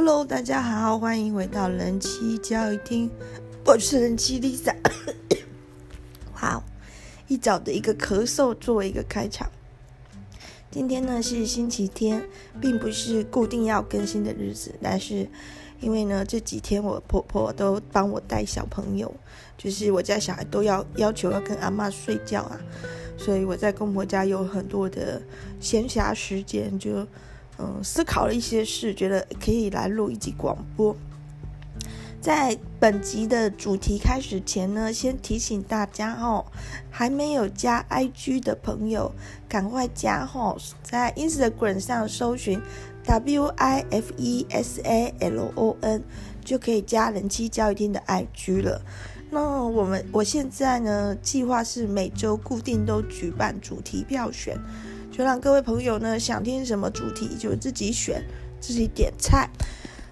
Hello，大家好，欢迎回到人妻教育厅，我是人妻 Lisa。好，一早的一个咳嗽作为一个开场。今天呢是星期天，并不是固定要更新的日子，但是因为呢这几天我婆婆都帮我带小朋友，就是我家小孩都要要求要跟阿妈睡觉啊，所以我在公婆家有很多的闲暇时间就。嗯，思考了一些事，觉得可以来录一集广播。在本集的主题开始前呢，先提醒大家哦，还没有加 IG 的朋友，赶快加哦，在 Instagram 上搜寻 W I F E S A L O N 就可以加人妻教育厅的 IG 了。那我们我现在呢，计划是每周固定都举办主题票选。就让各位朋友呢，想听什么主题就自己选，自己点菜。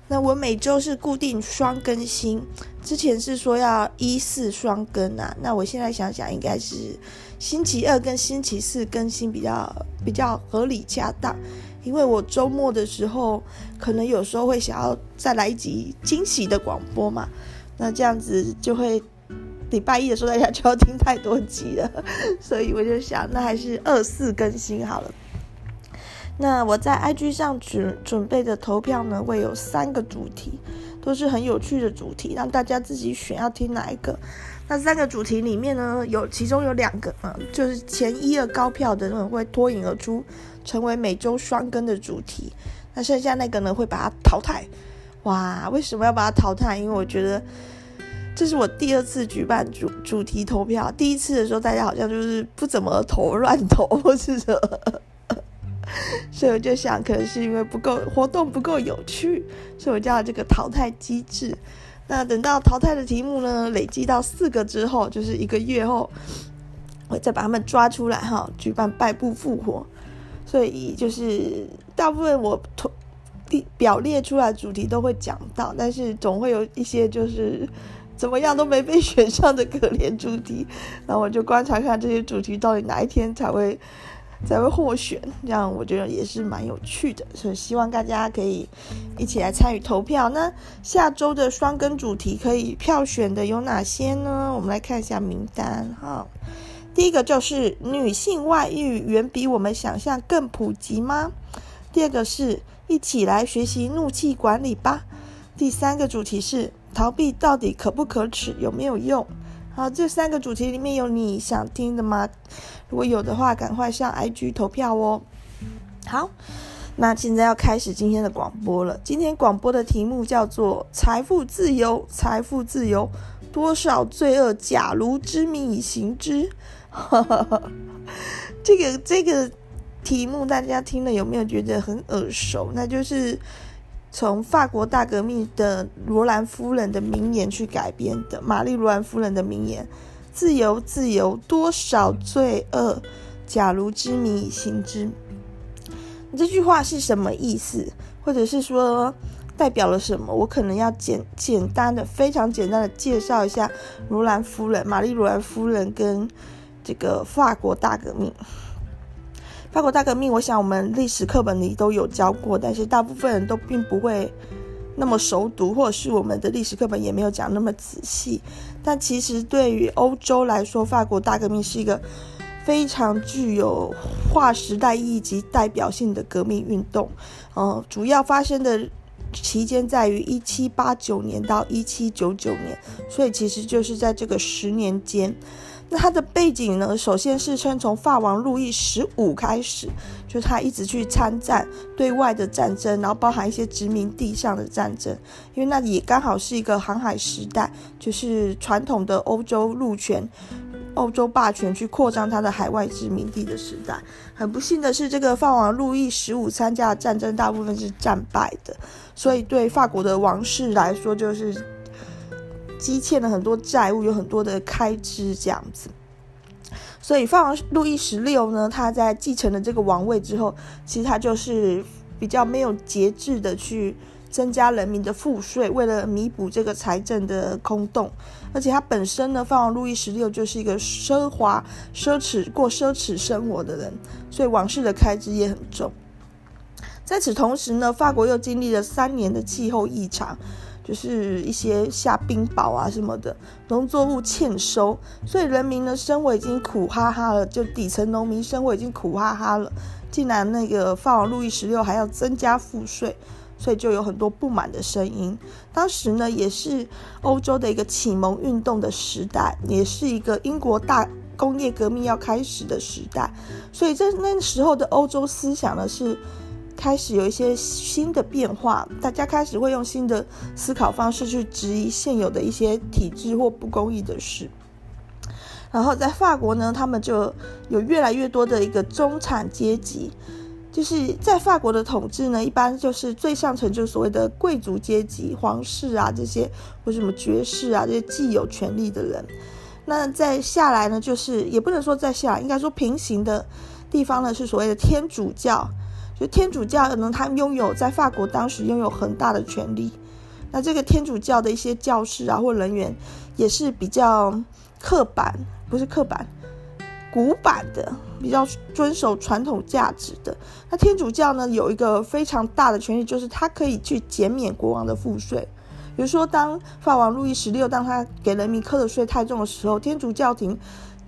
那我每周是固定双更新，之前是说要一四双更啊，那我现在想想应该是星期二跟星期四更新比较比较合理恰当，因为我周末的时候可能有时候会想要再来一集惊喜的广播嘛，那这样子就会。礼拜一的时候，大家就要听太多集了，所以我就想，那还是二四更新好了。那我在 IG 上准准备的投票呢，会有三个主题，都是很有趣的主题，让大家自己选要听哪一个。那三个主题里面呢，有其中有两个啊，就是前一二高票的呢会脱颖而出，成为每周双更的主题。那剩下那个呢，会把它淘汰。哇，为什么要把它淘汰？因为我觉得。这是我第二次举办主主题投票，第一次的时候大家好像就是不怎么投，乱投或是什么，所以我就想，可能是因为不够活动不够有趣，所以我叫这个淘汰机制。那等到淘汰的题目呢，累积到四个之后，就是一个月后，我再把他们抓出来哈，举办败部复活。所以就是大部分我投表列出来主题都会讲到，但是总会有一些就是。怎么样都没被选上的可怜主题，然后我就观察看这些主题到底哪一天才会才会获选，这样我觉得也是蛮有趣的，所以希望大家可以一起来参与投票。那下周的双更主题可以票选的有哪些呢？我们来看一下名单哈。第一个就是女性外遇远比我们想象更普及吗？第二个是一起来学习怒气管理吧。第三个主题是。逃避到底可不可耻，有没有用？好，这三个主题里面有你想听的吗？如果有的话，赶快上 IG 投票哦。好，那现在要开始今天的广播了。今天广播的题目叫做“财富自由”，财富自由，多少罪恶假如知名以行之？这个这个题目大家听了有没有觉得很耳熟？那就是。从法国大革命的罗兰夫人的名言去改编的，玛丽罗兰夫人的名言：“自由，自由，多少罪恶，假如知名以行之。”这句话是什么意思？或者是说代表了什么？我可能要简简单的、非常简单的介绍一下罗兰夫人、玛丽罗兰夫人跟这个法国大革命。法国大革命，我想我们历史课本里都有教过，但是大部分人都并不会那么熟读，或者是我们的历史课本也没有讲那么仔细。但其实对于欧洲来说，法国大革命是一个非常具有划时代意义及代表性的革命运动。呃，主要发生的期间在于一七八九年到一七九九年，所以其实就是在这个十年间。那它的背景呢？首先是称从法王路易十五开始，就他一直去参战对外的战争，然后包含一些殖民地上的战争，因为那里也刚好是一个航海时代，就是传统的欧洲陆权、欧洲霸权去扩张它的海外殖民地的时代。很不幸的是，这个法王路易十五参加的战争大部分是战败的，所以对法国的王室来说就是。积欠了很多债务，有很多的开支这样子，所以法王路易十六呢，他在继承了这个王位之后，其实他就是比较没有节制的去增加人民的赋税，为了弥补这个财政的空洞。而且他本身呢，法王路易十六就是一个奢华、奢侈过奢侈生活的人，所以王室的开支也很重。在此同时呢，法国又经历了三年的气候异常，就是一些下冰雹啊什么的，农作物欠收，所以人民呢生活已经苦哈哈了，就底层农民生活已经苦哈哈了，竟然那个法王路易十六还要增加赋税。所以就有很多不满的声音。当时呢，也是欧洲的一个启蒙运动的时代，也是一个英国大工业革命要开始的时代。所以在那时候的欧洲思想呢，是开始有一些新的变化，大家开始会用新的思考方式去质疑现有的一些体制或不公义的事。然后在法国呢，他们就有越来越多的一个中产阶级。就是在法国的统治呢，一般就是最上层就是所谓的贵族阶级、皇室啊这些，或什么爵士啊这些既有权力的人。那再下来呢，就是也不能说再下来，应该说平行的地方呢，是所谓的天主教。就天主教呢，他拥有在法国当时拥有很大的权力。那这个天主教的一些教士啊或人员，也是比较刻板，不是刻板。古板的，比较遵守传统价值的。那天主教呢，有一个非常大的权力，就是他可以去减免国王的赋税。比如说，当法王路易十六当他给人民课的税太重的时候，天主教廷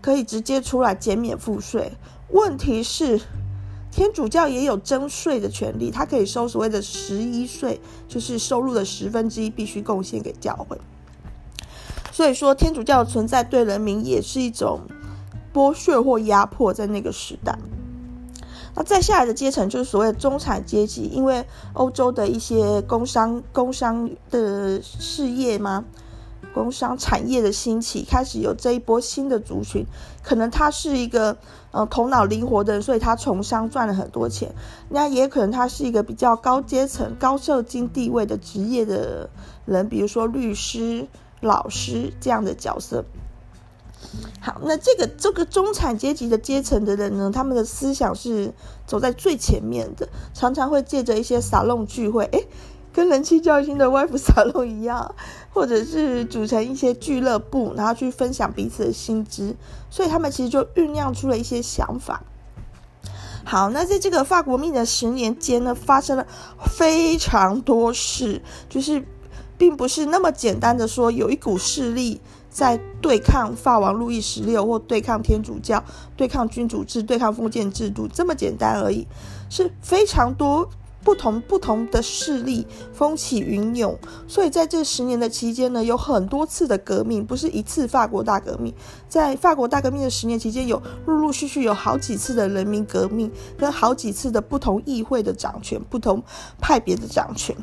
可以直接出来减免赋税。问题是，天主教也有征税的权利，他可以收所谓的十一税，就是收入的十分之一必须贡献给教会。所以说，天主教的存在对人民也是一种。剥削或压迫，在那个时代，那再下来的阶层就是所谓的中产阶级，因为欧洲的一些工商、工商的事业嘛，工商产业的兴起，开始有这一波新的族群，可能他是一个呃头脑灵活的人，所以他从商赚了很多钱，那也可能他是一个比较高阶层、高社经地位的职业的人，比如说律师、老师这样的角色。好，那这个这个中产阶级的阶层的人呢，他们的思想是走在最前面的，常常会借着一些沙龙聚会，诶，跟人气教育厅的 Wife 沙龙一样，或者是组成一些俱乐部，然后去分享彼此的新知，所以他们其实就酝酿出了一些想法。好，那在这个法国命的十年间呢，发生了非常多事，就是并不是那么简单的说有一股势力。在对抗法王路易十六，或对抗天主教、对抗君主制、对抗封建制度，这么简单而已，是非常多不同不同的势力风起云涌。所以在这十年的期间呢，有很多次的革命，不是一次法国大革命。在法国大革命的十年期间，有陆陆续续有好几次的人民革命，跟好几次的不同议会的掌权、不同派别的掌权。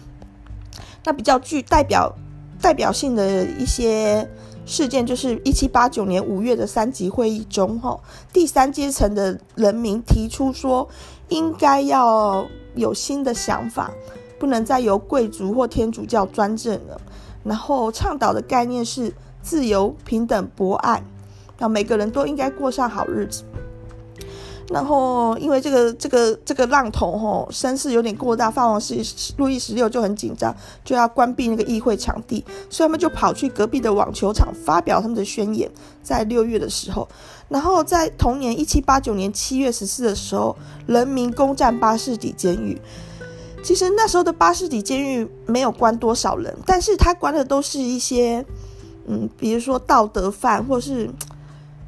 那比较具代表代表性的一些。事件就是一七八九年五月的三级会议中，哈，第三阶层的人民提出说，应该要有新的想法，不能再由贵族或天主教专政了。然后倡导的概念是自由、平等、博爱，让每个人都应该过上好日子。然后，因为这个这个这个浪头吼声势有点过大，法王是路易十六就很紧张，就要关闭那个议会场地，所以他们就跑去隔壁的网球场发表他们的宣言，在六月的时候。然后在同年一七八九年七月十四的时候，人民攻占巴士底监狱。其实那时候的巴士底监狱没有关多少人，但是他关的都是一些，嗯，比如说道德犯或是。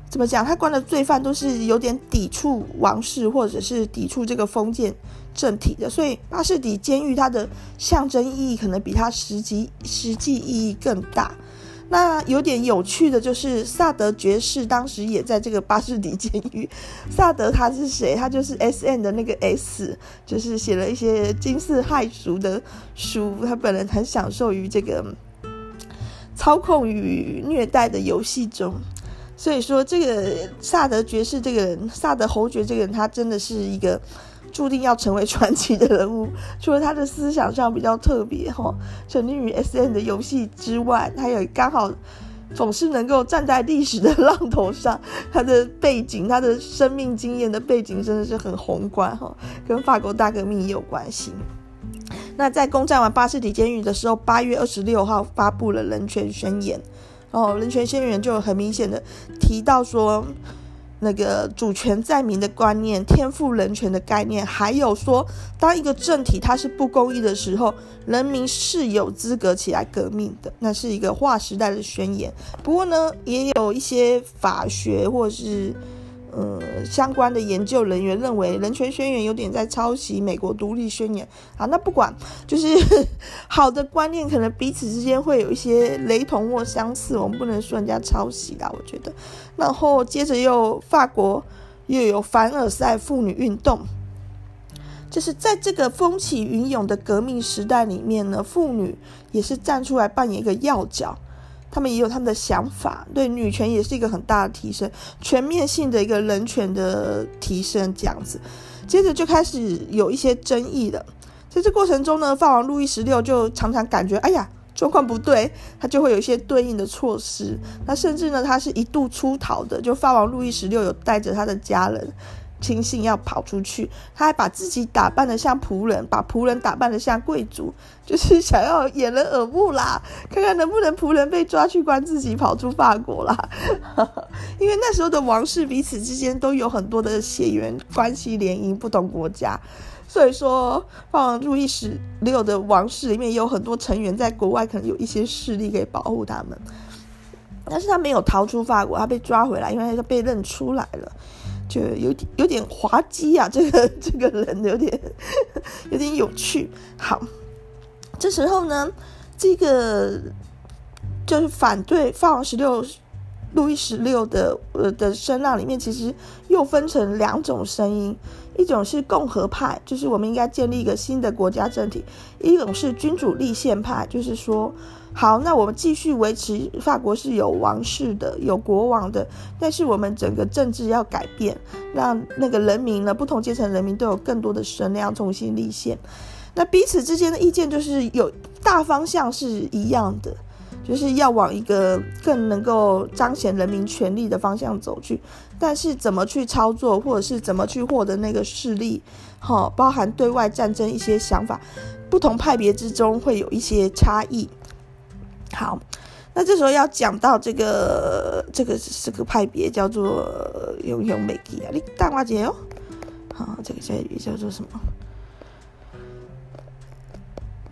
怎么讲？他关的罪犯都是有点抵触王室，或者是抵触这个封建政体的，所以巴士底监狱它的象征意义可能比它实际实际意义更大。那有点有趣的就是萨德爵士当时也在这个巴士底监狱。萨德他是谁？他就是 S.N 的那个 S，就是写了一些惊世骇俗的书。他本人很享受于这个操控与虐待的游戏中。所以说，这个萨德爵士这个人，萨德侯爵这个人，他真的是一个注定要成为传奇的人物。除了他的思想上比较特别哈，沉溺于 S N 的游戏之外，他有刚好总是能够站在历史的浪头上。他的背景，他的生命经验的背景真的是很宏观哈，跟法国大革命也有关系。那在攻占完巴士底监狱的时候，八月二十六号发布了人权宣言。哦，人权宣言就很明显的提到说，那个主权在民的观念、天赋人权的概念，还有说，当一个政体它是不公义的时候，人民是有资格起来革命的，那是一个划时代的宣言。不过呢，也有一些法学或是。呃，相关的研究人员认为，《人权宣言》有点在抄袭美国独立宣言。啊，那不管，就是 好的观念，可能彼此之间会有一些雷同或相似，我们不能说人家抄袭啦。我觉得，然后接着又法国又有凡尔赛妇女运动，就是在这个风起云涌的革命时代里面呢，妇女也是站出来扮演一个要角。他们也有他们的想法，对女权也是一个很大的提升，全面性的一个人权的提升，这样子。接着就开始有一些争议了，在这过程中呢，法王路易十六就常常感觉，哎呀，状况不对，他就会有一些对应的措施。那甚至呢，他是一度出逃的，就法王路易十六有带着他的家人。亲信要跑出去，他还把自己打扮得像仆人，把仆人打扮得像贵族，就是想要掩人耳目啦，看看能不能仆人被抓去关，自己跑出法国啦。因为那时候的王室彼此之间都有很多的血缘关系联姻，不同国家，所以说法王路易十六的王室里面有很多成员在国外，可能有一些势力可以保护他们，但是他没有逃出法国，他被抓回来，因为他就被认出来了。就有点有点滑稽啊，这个这个人有点 有点有趣。好，这时候呢，这个就是反对法王十六路易十六的呃的声浪里面，其实又分成两种声音，一种是共和派，就是我们应该建立一个新的国家政体；一种是君主立宪派，就是说。好，那我们继续维持法国是有王室的，有国王的，但是我们整个政治要改变，让那个人民呢，不同阶层人民都有更多的声量，重新立宪。那彼此之间的意见就是有大方向是一样的，就是要往一个更能够彰显人民权利的方向走去。但是怎么去操作，或者是怎么去获得那个势力，好，包含对外战争一些想法，不同派别之中会有一些差异。好，那这时候要讲到这个这个这个派别叫做永永美吉啊，你大花姐哦，好，这个叫叫做什么？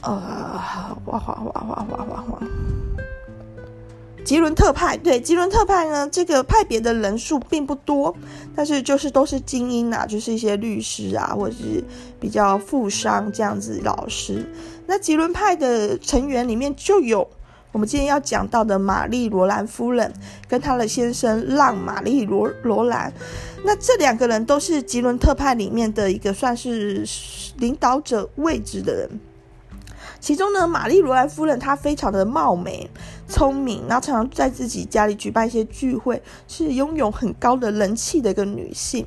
啊，哇哇哇哇哇哇哇！吉伦特派，对，吉伦特派呢，这个派别的人数并不多，但是就是都是精英啊，就是一些律师啊，或者是比较富商这样子老师。那吉伦派的成员里面就有。我们今天要讲到的玛丽罗兰夫人跟她的先生让玛丽罗罗兰，那这两个人都是吉伦特派里面的一个算是领导者位置的人。其中呢，玛丽罗兰夫人她非常的貌美、聪明，然后常常在自己家里举办一些聚会，是拥有很高的人气的一个女性。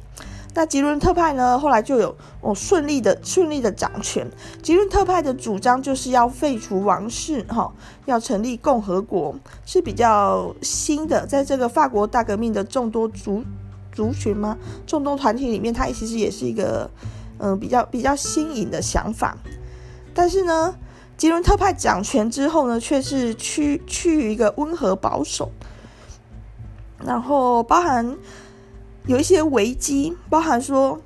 那吉伦特派呢，后来就有哦顺利的顺利的掌权。吉伦特派的主张就是要废除王室，哈、要成立共和国，是比较新的。在这个法国大革命的众多族族群吗？众多团体里面，它其实也是一个嗯、比较比较新颖的想法。但是呢，吉伦特派掌权之后呢，却是趋趋于一个温和保守，然后包含。有一些危机，包含说，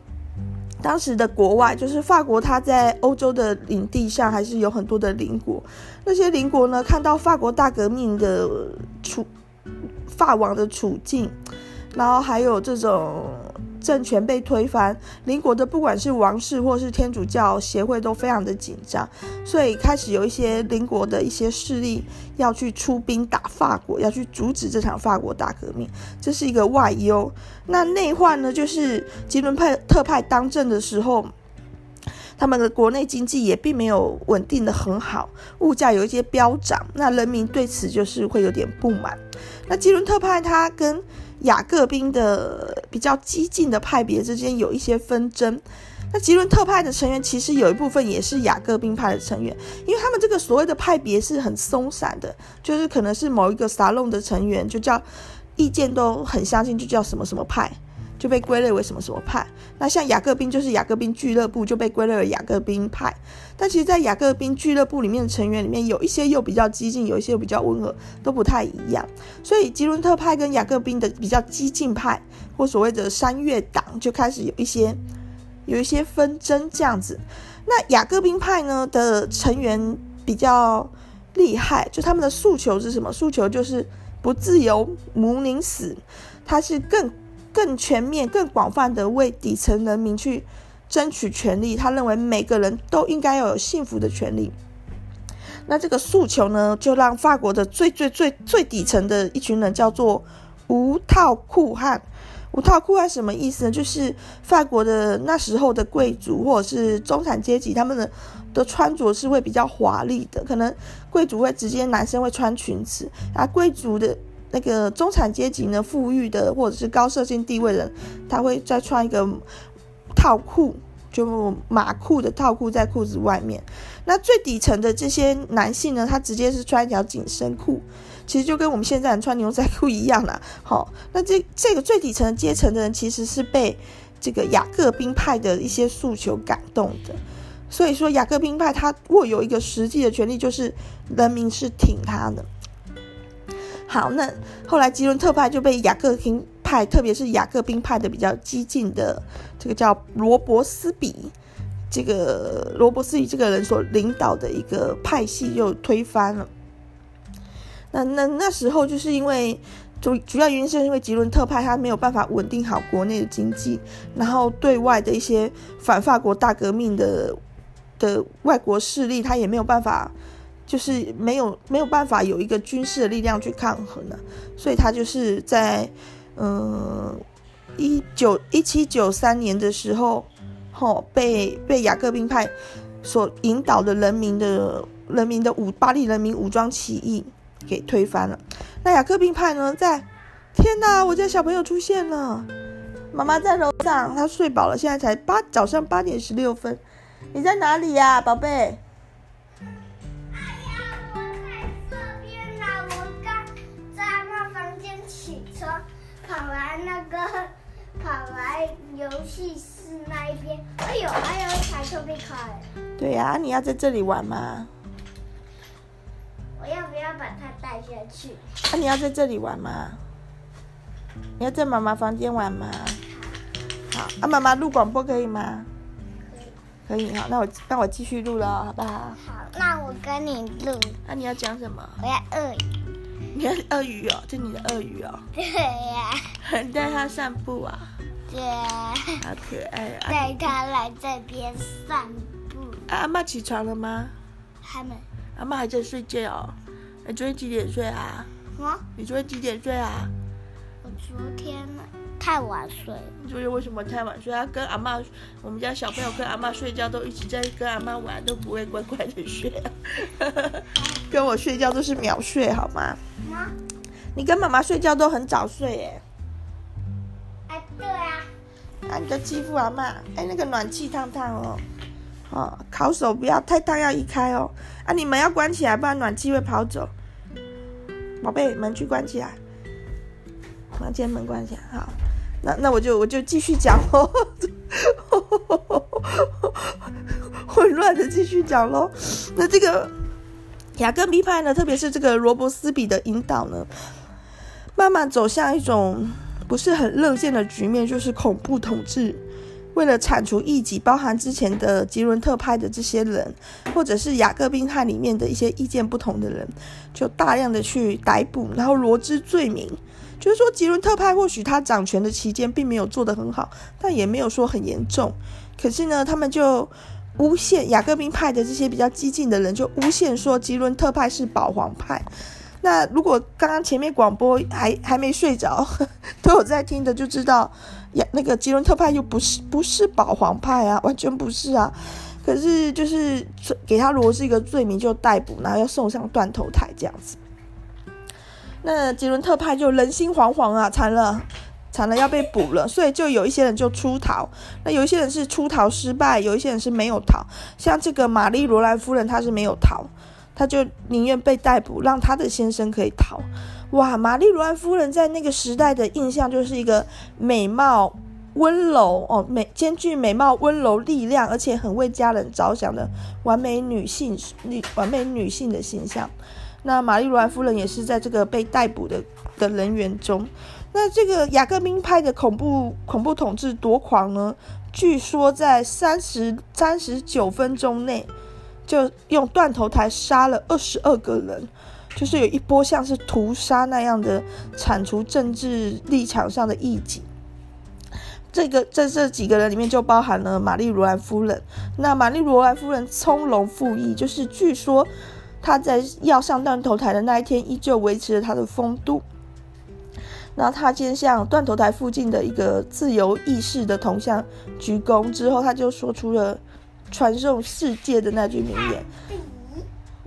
当时的国外就是法国，它在欧洲的领地上还是有很多的邻国。那些邻国呢，看到法国大革命的处，法王的处境，然后还有这种。政权被推翻，邻国的不管是王室或是天主教协会都非常的紧张，所以开始有一些邻国的一些势力要去出兵打法国，要去阻止这场法国大革命，这是一个外忧。那内患呢，就是吉伦派特派当政的时候，他们的国内经济也并没有稳定的很好，物价有一些飙涨，那人民对此就是会有点不满。那吉伦特派他跟雅各宾的比较激进的派别之间有一些纷争，那吉伦特派的成员其实有一部分也是雅各宾派的成员，因为他们这个所谓的派别是很松散的，就是可能是某一个沙龙的成员，就叫意见都很相信，就叫什么什么派。就被归类为什么什么派？那像雅各宾就是雅各宾俱乐部，就被归类为雅各宾派。但其实，在雅各宾俱乐部里面的成员里面，有一些又比较激进，有一些又比较温和，都不太一样。所以，吉伦特派跟雅各宾的比较激进派，或所谓的三月党就开始有一些有一些纷争这样子。那雅各宾派呢的成员比较厉害，就他们的诉求是什么？诉求就是不自由，毋宁死。他是更更全面、更广泛的为底层人民去争取权利。他认为每个人都应该要有幸福的权利。那这个诉求呢，就让法国的最最最最底层的一群人叫做无套裤汉。无套裤汉什么意思呢？就是法国的那时候的贵族或者是中产阶级，他们的的穿着是会比较华丽的，可能贵族会直接男生会穿裙子，而贵族的那个中产阶级呢，富裕的或者是高社经地位的人，他会再穿一个套裤。就马裤的套裤在裤子外面，那最底层的这些男性呢，他直接是穿一条紧身裤，其实就跟我们现在人穿牛仔裤一样啦。好，那这这个最底层阶层的人其实是被这个雅各宾派的一些诉求感动的，所以说雅各宾派他握有一个实际的权利，就是人民是挺他的。好，那后来吉伦特派就被雅各宾。派，特别是雅各宾派的比较激进的这个叫罗伯斯比，这个罗伯斯比这个人所领导的一个派系又推翻了。那那那时候就是因为主主要原因是因为吉伦特派他没有办法稳定好国内的经济，然后对外的一些反法国大革命的的外国势力，他也没有办法，就是没有没有办法有一个军事的力量去抗衡呢，所以他就是在。嗯，一九一七九三年的时候，吼被被雅各宾派所引导的人民的人民的武巴黎人民武装起义给推翻了。那雅各宾派呢，在天哪，我家小朋友出现了，妈妈在楼上，她睡饱了，现在才八早上八点十六分，你在哪里呀，宝贝？跑来游戏室那一边，哎呦，还有一台特别卡。对呀、啊，你要在这里玩吗？我要不要把它带下去？啊，你要在这里玩吗？你要在妈妈房间玩吗？好，好啊，妈妈录广播可以吗？可以。可以，好，那我那我继续录了，好不好？好，那我跟你录。那、啊、你要讲什么？我要鳄鱼。鳄鱼哦，这你的鳄鱼哦。对呀、啊。你带它散步啊？对啊，好可爱啊！带它来这边散步。啊，阿妈起床了吗？还没。阿妈还在睡觉哦。你昨天几点睡啊？啊？你昨天几点睡啊？我昨天太晚睡。你昨天为什么太晚睡他？跟阿妈，我们家小朋友跟阿妈睡觉都一直在跟阿妈玩，都不会乖乖的睡啊。跟我睡觉都是秒睡，好吗？吗？你跟妈妈睡觉都很早睡耶。啊！你在欺负阿妈？哎，那个暖气烫烫哦，哦，烤手不要太烫，要移开哦。啊，你门要关起来，不然暖气会跑走。宝贝，门去关起来，房间门关起来。好，那那我就我就继续讲喽，混乱的继续讲喽。那这个雅各宾派呢，特别是这个罗伯斯比的引导呢，慢慢走向一种。不是很乐见的局面，就是恐怖统治。为了铲除异己，包含之前的吉伦特派的这些人，或者是雅各宾派里面的一些意见不同的人，就大量的去逮捕，然后罗织罪名。就是说，吉伦特派或许他掌权的期间并没有做得很好，但也没有说很严重。可是呢，他们就诬陷雅各宾派的这些比较激进的人，就诬陷说吉伦特派是保皇派。那如果刚刚前面广播还还没睡着，都有在听的就知道，呀，那个吉伦特派又不是不是保皇派啊，完全不是啊。可是就是给他罗是一个罪名就逮捕，然后要送上断头台这样子。那吉伦特派就人心惶惶啊，惨了惨了要被捕了，所以就有一些人就出逃。那有一些人是出逃失败，有一些人是没有逃。像这个玛丽罗兰夫人，她是没有逃。她就宁愿被逮捕，让她的先生可以逃。哇，玛丽罗兰夫人在那个时代的印象就是一个美貌、温柔哦，美兼具美貌、温柔、力量，而且很为家人着想的完美女性女完美女性的形象。那玛丽罗兰夫人也是在这个被逮捕的的人员中。那这个雅各宾派的恐怖恐怖统治多狂呢？据说在三十三十九分钟内，就用断头台杀了二十二个人，就是有一波像是屠杀那样的铲除政治立场上的异己。这个在这几个人里面就包含了玛丽罗兰夫人。那玛丽罗兰夫人从容赴义，就是据说她在要上断头台的那一天，依旧维持着他的风度。然后他先向断头台附近的一个自由意识的铜像鞠躬，之后他就说出了传颂世界的那句名言。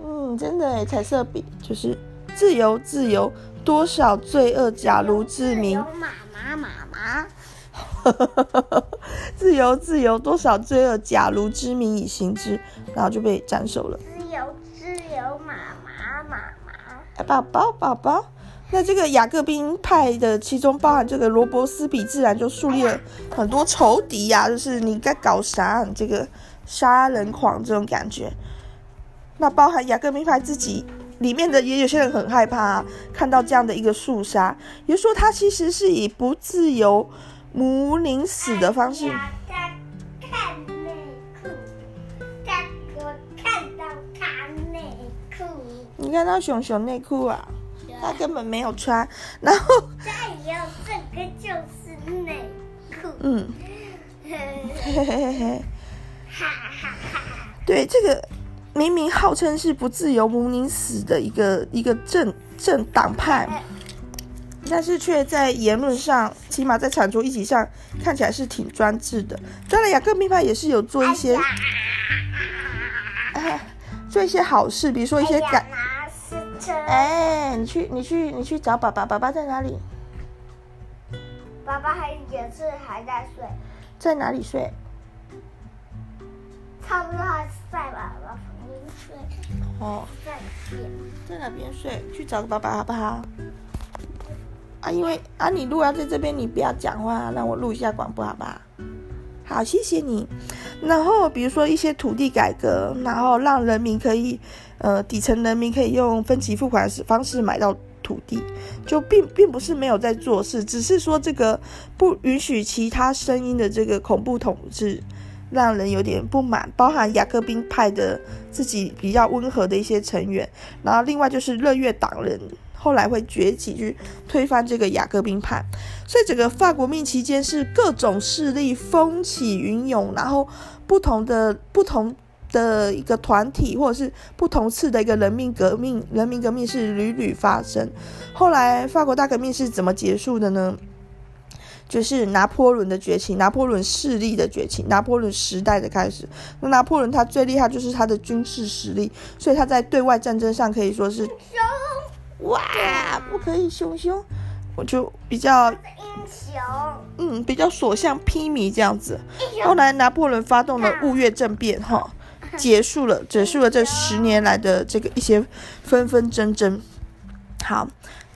嗯，真的诶，彩色笔就是自由，自由，多少罪恶，假如之名。妈妈，妈妈。自由，自由，多少罪恶，假如之名以行之，然后就被斩首了。自由，妈妈，妈妈。宝宝，宝宝。那这个雅各宾派的其中包含这个罗伯斯比，自然就树立了很多仇敌呀、就是你该搞啥？你这个杀人狂这种感觉。那包含雅各宾派自己里面的也有些人很害怕、看到这样的一个肃杀，也就说他其实是以不自由。母宁死的方式。你看到熊熊内裤啊？他根本没有穿。然后。再有这个就是内裤。嗯。嘿嘿嘿嘿。哈哈哈。对，这个明明号称是不自由母宁死的一个一个政政党派。但是却在言论上，起码在产出议题上，看起来是挺专制的。当然，雅各宾派也是有做一些，哎，做一些好事，比如说一些改。哎，你去，你去，你去找爸爸，爸爸在哪里？爸爸还也是还在睡。在哪里睡？差不多还在爸爸旁边睡。哦。在哪边？在哪边睡？去找爸爸好不好？啊，因为啊，你如果要在这边，你不要讲话，让我录一下广播，好不好？好，谢谢你。然后比如说一些土地改革，然后让人民可以，呃，底层人民可以用分期付款的方式买到土地，就并并不是没有在做事，只是说这个不允许其他声音的这个恐怖统治，让人有点不满。包含雅各宾派的自己比较温和的一些成员，然后另外就是热月党人。后来会崛起去推翻这个雅各宾派，所以整个法国命期间是各种势力风起云涌，然后不同的不同的一个团体或者是不同次的一个人民革命，人民革命是屡屡发生。后来法国大革命是怎么结束的呢？就是拿破仑的崛起，拿破仑势力的崛起，拿破仑时代的开始。那拿破仑他最厉害就是他的军事实力，所以他在对外战争上可以说是。哇，不可以凶凶，我就比较英雄，嗯，比较所向披靡这样子。后来拿破仑发动了雾月政变，哈，结束了，结束了这十年来的这个一些纷纷争争。好，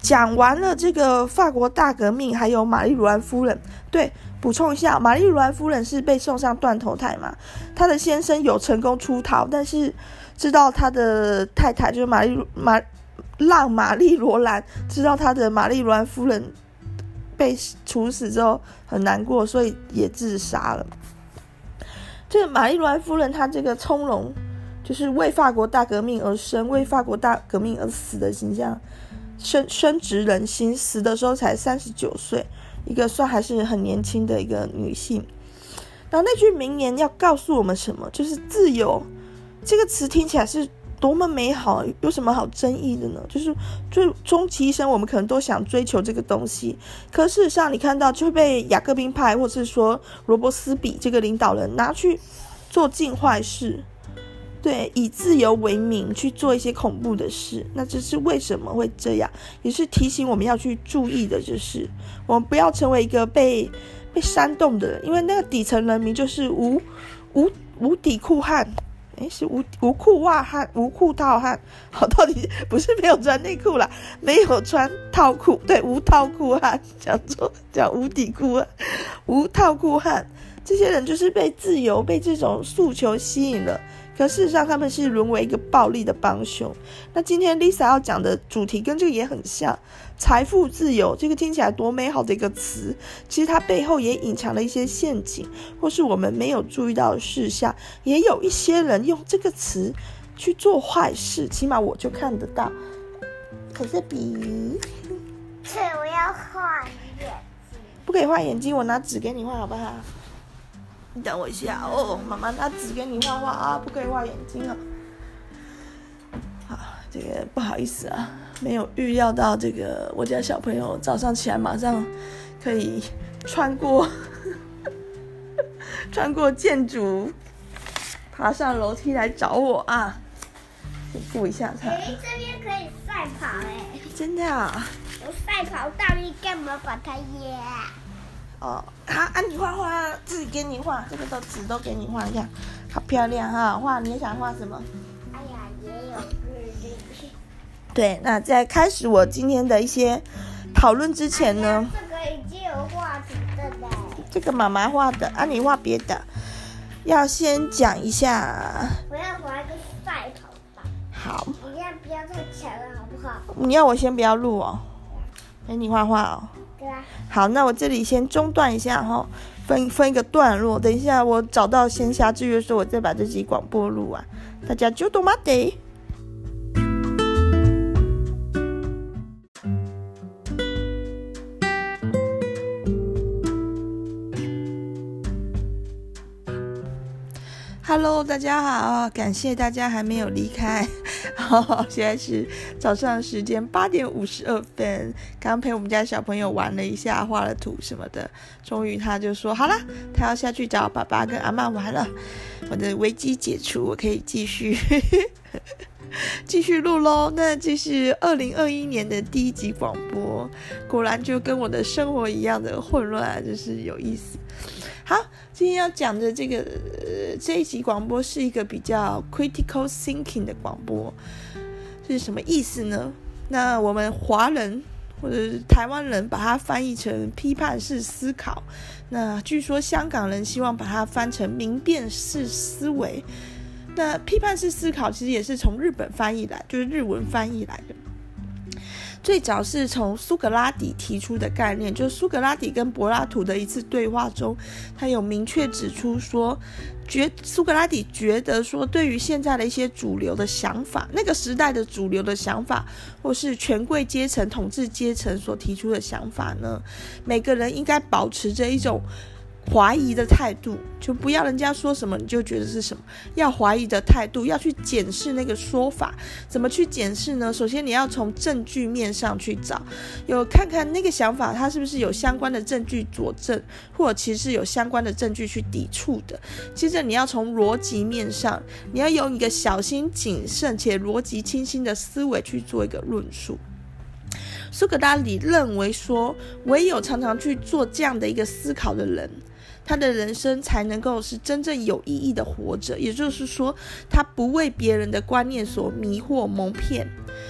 讲完了这个法国大革命，还有玛丽鲁兰夫人。对，补充一下，玛丽鲁兰夫人是被送上断头台嘛？她的先生有成功出逃，但是知道他的太太就是玛丽玛。让玛丽罗兰知道他的玛丽罗兰夫人被处死之后很难过，所以也自杀了。这个玛丽罗夫人，她这个从容，就是为法国大革命而生，为法国大革命而死的形象，深深植人心。死的时候才三十九岁，一个算还是很年轻的一个女性。然后那句名言要告诉我们什么？就是自由这个词听起来是。多么美好，有什么好争议的呢？就是最终其一生，我们可能都想追求这个东西。可事实上，你看到就会被雅各宾派，或者是说罗伯斯比这个领导人拿去做尽坏事，对，以自由为名去做一些恐怖的事。那这是为什么会这样？也是提醒我们要去注意的，就是我们不要成为一个被被煽动的人，因为那个底层人民就是无无无底裤汉。诶，是无无裤袜汉，无裤套汉。好，到底不是没有穿内裤啦，没有穿套裤。对，无套裤汉，叫做叫无底裤，无套裤汉。这些人就是被自由、被这种诉求吸引了，可事实上他们是沦为一个暴力的帮凶。那今天 Lisa 要讲的主题跟这个也很像，财富自由，这个听起来多美好的一个词，其实它背后也隐藏了一些陷阱，或是我们没有注意到的事项。也有一些人用这个词去做坏事，起码我就看得到。可是笔，是我要画眼睛，不可以画眼睛，我拿纸给你画好不好？你等我一下哦，妈妈拿纸给你画画啊，不可以画眼睛啊。好，这个不好意思啊，没有预料到这个我家小朋友早上起来马上可以穿过 穿过建筑，爬上楼梯来找我啊。我顾一下他。哎，这边可以赛跑哎，真的啊？有赛跑道，你干嘛把它压？哦，好，啊，你画画，自己给你画，这个都纸都给你画一下，好漂亮哈！画，你也想画什么？哎呀，也有。对，那在开始我今天的一些讨论之前呢，哎、这个已经有画图的嘞。这个妈妈画的，啊，你画别的，要先讲一下。我要画一个赛跑吧。好。你要不要太强了，好不好？你要我先不要录哦，给你画画哦。好，那我这里先中断一下哈，分分一个段落。等一下我找到闲暇之余的时候，我再把这集广播录完。大家就多嘛得。Hello，大家好，感谢大家还没有离开。好，现在是早上时间八点五十二分，刚陪我们家小朋友玩了一下，画了图什么的，终于他就说好了，他要下去找爸爸跟阿妈玩了。我的危机解除，我可以继续 继续录喽。那这是二零二一年的第一集广播，果然就跟我的生活一样的混乱，就是有意思。好，今天要讲的这个、呃、这一集广播是一个比较 critical thinking 的广播，是什么意思呢？那我们华人或者是台湾人把它翻译成批判式思考，那据说香港人希望把它翻成明辨式思维。那批判式思考其实也是从日本翻译来，就是日文翻译来的。最早是从苏格拉底提出的概念，就是苏格拉底跟柏拉图的一次对话中，他有明确指出说，觉苏格拉底觉得说，对于现在的一些主流的想法，那个时代的主流的想法，或是权贵阶层、统治阶层所提出的想法呢，每个人应该保持着一种。怀疑的态度，就不要人家说什么你就觉得是什么，要怀疑的态度，要去检视那个说法，怎么去检视呢？首先你要从证据面上去找，有看看那个想法它是不是有相关的证据佐证，或者其实有相关的证据去抵触的。接着你要从逻辑面上，你要用一个小心谨慎且逻辑清晰的思维去做一个论述。苏格拉底认为说，唯有常常去做这样的一个思考的人。他的人生才能够是真正有意义的活着，也就是说，他不为别人的观念所迷惑蒙骗，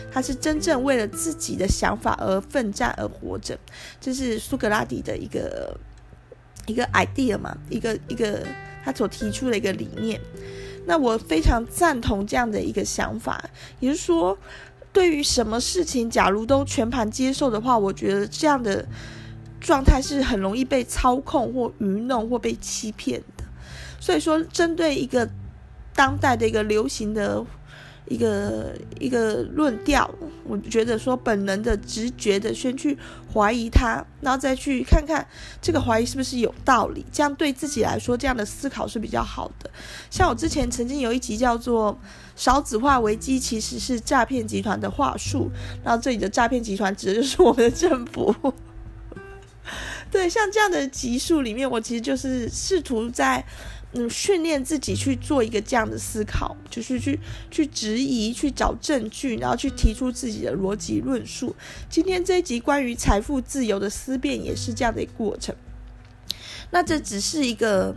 他是真正为了自己的想法而奋战而活着。这是苏格拉底的一个一个 idea 嘛，一个一个他所提出的一个理念。那我非常赞同这样的一个想法，也就是说，对于什么事情，假如都全盘接受的话，我觉得这样的。状态是很容易被操控或愚弄或被欺骗的，所以说，针对一个当代的一个流行的一个一个论调，我觉得说本能的直觉的先去怀疑它，然后再去看看这个怀疑是不是有道理，这样对自己来说，这样的思考是比较好的。像我之前曾经有一集叫做“少子化危机其实是诈骗集团的话术”，然后这里的诈骗集团指的就是我们的政府。对，像这样的集数里面，我其实就是试图在嗯训练自己去做一个这样的思考，就是去去质疑、去找证据，然后去提出自己的逻辑论述。今天这一集关于财富自由的思辨，也是这样的一个过程。那这只是一个。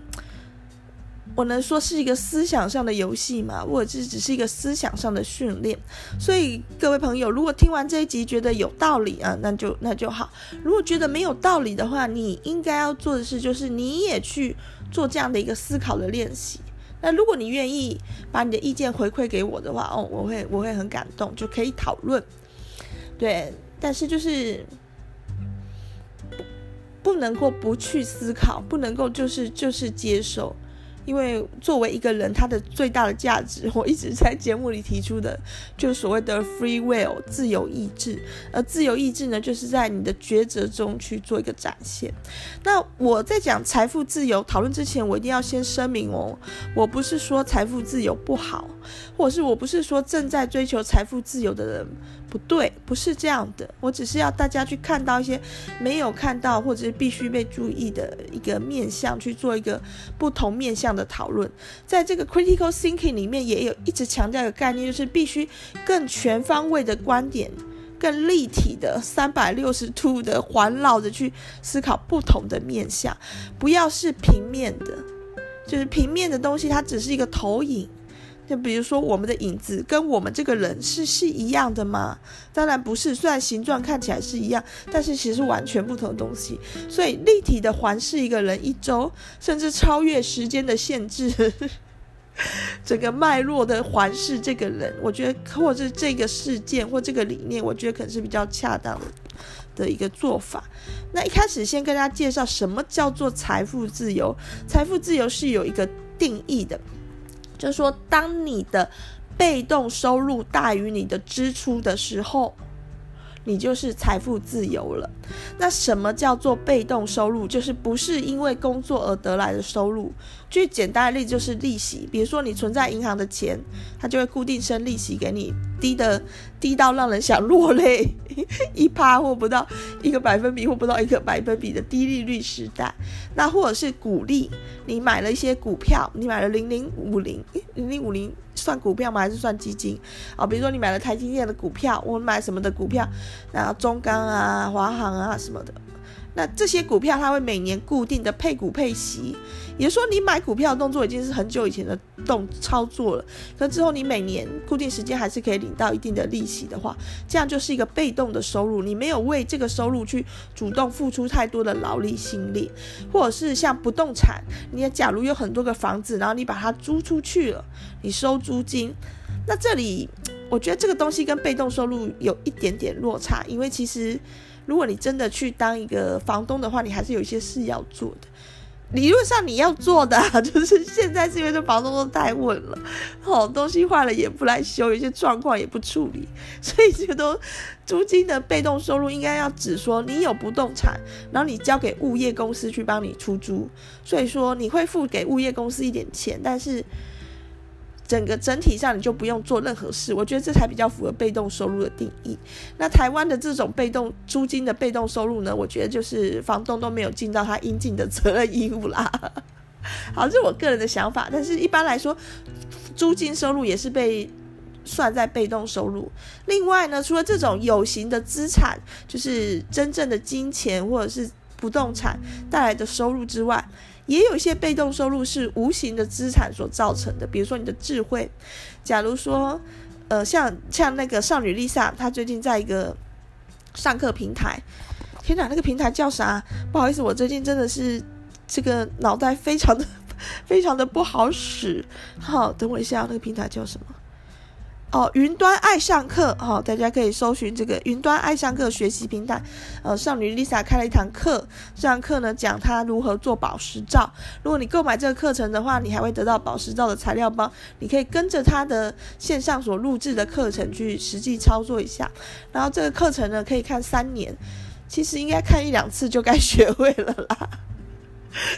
我能说是一个思想上的游戏吗？或者这只是一个思想上的训练。所以各位朋友，如果听完这一集觉得有道理啊，那就那就好。如果觉得没有道理的话，你应该要做的事就是你也去做这样的一个思考的练习。那如果你愿意把你的意见回馈给我的话，哦，我会我会很感动，就可以讨论。对，但是就是不能够不去思考，不能够就是就是接受。因为作为一个人，他的最大的价值，我一直在节目里提出的，就是所谓的 free will 自由意志。而自由意志呢，就是在你的抉择中去做一个展现。那我在讲财富自由讨论之前，我一定要先声明哦，我不是说财富自由不好，或者是我不是说正在追求财富自由的人不对，不是这样的。我只是要大家去看到一些没有看到或者是必须被注意的一个面向，去做一个不同面向的讨论，在这个 critical thinking 里面，也有一直强调一个概念，就是必须更全方位的观点，更立体的三百六十度的环绕着去思考不同的面向，不要是平面的，就是平面的东西，它只是一个投影。就比如说，我们的影子跟我们这个人是是一样的吗？当然不是，虽然形状看起来是一样，但是其实完全不同的东西。所以立体的环视一个人一周，甚至超越时间的限制，整个脉络的环视这个人，我觉得或者是这个事件或这个理念，我觉得可能是比较恰当的一个做法。那一开始先跟大家介绍什么叫做财富自由。财富自由是有一个定义的。就是说，当你的被动收入大于你的支出的时候，你就是财富自由了。那什么叫做被动收入？就是不是因为工作而得来的收入。最简单的例子就是利息，比如说你存在银行的钱，它就会固定生利息给你。低的低到让人想落泪，一趴或不到一个百分比，或不到一个百分比的低利率时代，那或者是股利，你买了一些股票，你买了零零五零，零零五零算股票吗？还是算基金？啊，比如说你买了台积电的股票，我买什么的股票，然后中钢啊、华航啊什么的。那这些股票它会每年固定的配股配息，也就说你买股票的动作已经是很久以前的动操作了。可之后你每年固定时间还是可以领到一定的利息的话，这样就是一个被动的收入。你没有为这个收入去主动付出太多的劳力心力，或者是像不动产，你假如有很多个房子，然后你把它租出去了，你收租金，那这里我觉得这个东西跟被动收入有一点点落差，因为其实。如果你真的去当一个房东的话，你还是有一些事要做的。理论上你要做的啊，就是现在是因为这房东都太稳了，好东西坏了也不来修，有些状况也不处理，所以这个都租金的被动收入应该要指说你有不动产，然后你交给物业公司去帮你出租，所以说你会付给物业公司一点钱，但是。整个整体上你就不用做任何事，我觉得这才比较符合被动收入的定义。那台湾的这种被动租金的被动收入呢，我觉得就是房东都没有尽到他应尽的责任义务啦。好，这是我个人的想法，但是一般来说，租金收入也是被算在被动收入。另外呢，除了这种有形的资产，就是真正的金钱或者是不动产带来的收入之外，也有一些被动收入是无形的资产所造成的，比如说你的智慧。假如说，呃，像像那个少女丽莎她最近在一个上课平台，天哪，那个平台叫啥？不好意思，我最近真的是这个脑袋非常的 非常的不好使。好，等我一下，那个平台叫什么？哦，云端爱上课，哈、大家可以搜寻这个云端爱上课学习平台。呃，少女 Lisa 开了一堂课，这堂课呢讲她如何做宝石皂。如果你购买这个课程的话，你还会得到宝石皂的材料包，你可以跟着她的线上所录制的课程去实际操作一下。然后这个课程呢可以看三年，其实应该看一两次就该学会了啦。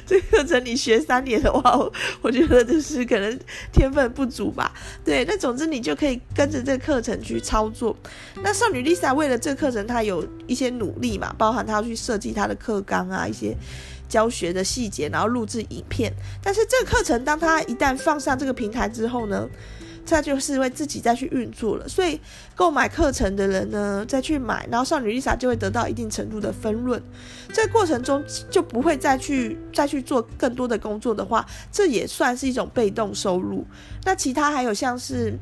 这个课程你学三年的话，我觉得就是可能天分不足吧。对，那总之你就可以跟着这个课程去操作。那少女 Lisa 为了这个课程，她有一些努力嘛，包含她要去设计她的课纲啊，一些教学的细节，然后录制影片。但是这个课程，当她一旦放上这个平台之后呢，再就是为自己再去运作了，所以购买课程的人呢，再去买，然后少女丽莎就会得到一定程度的分润。这过程中就不会再去再去做更多的工作的话，这也算是一种被动收入。那其他还有像是。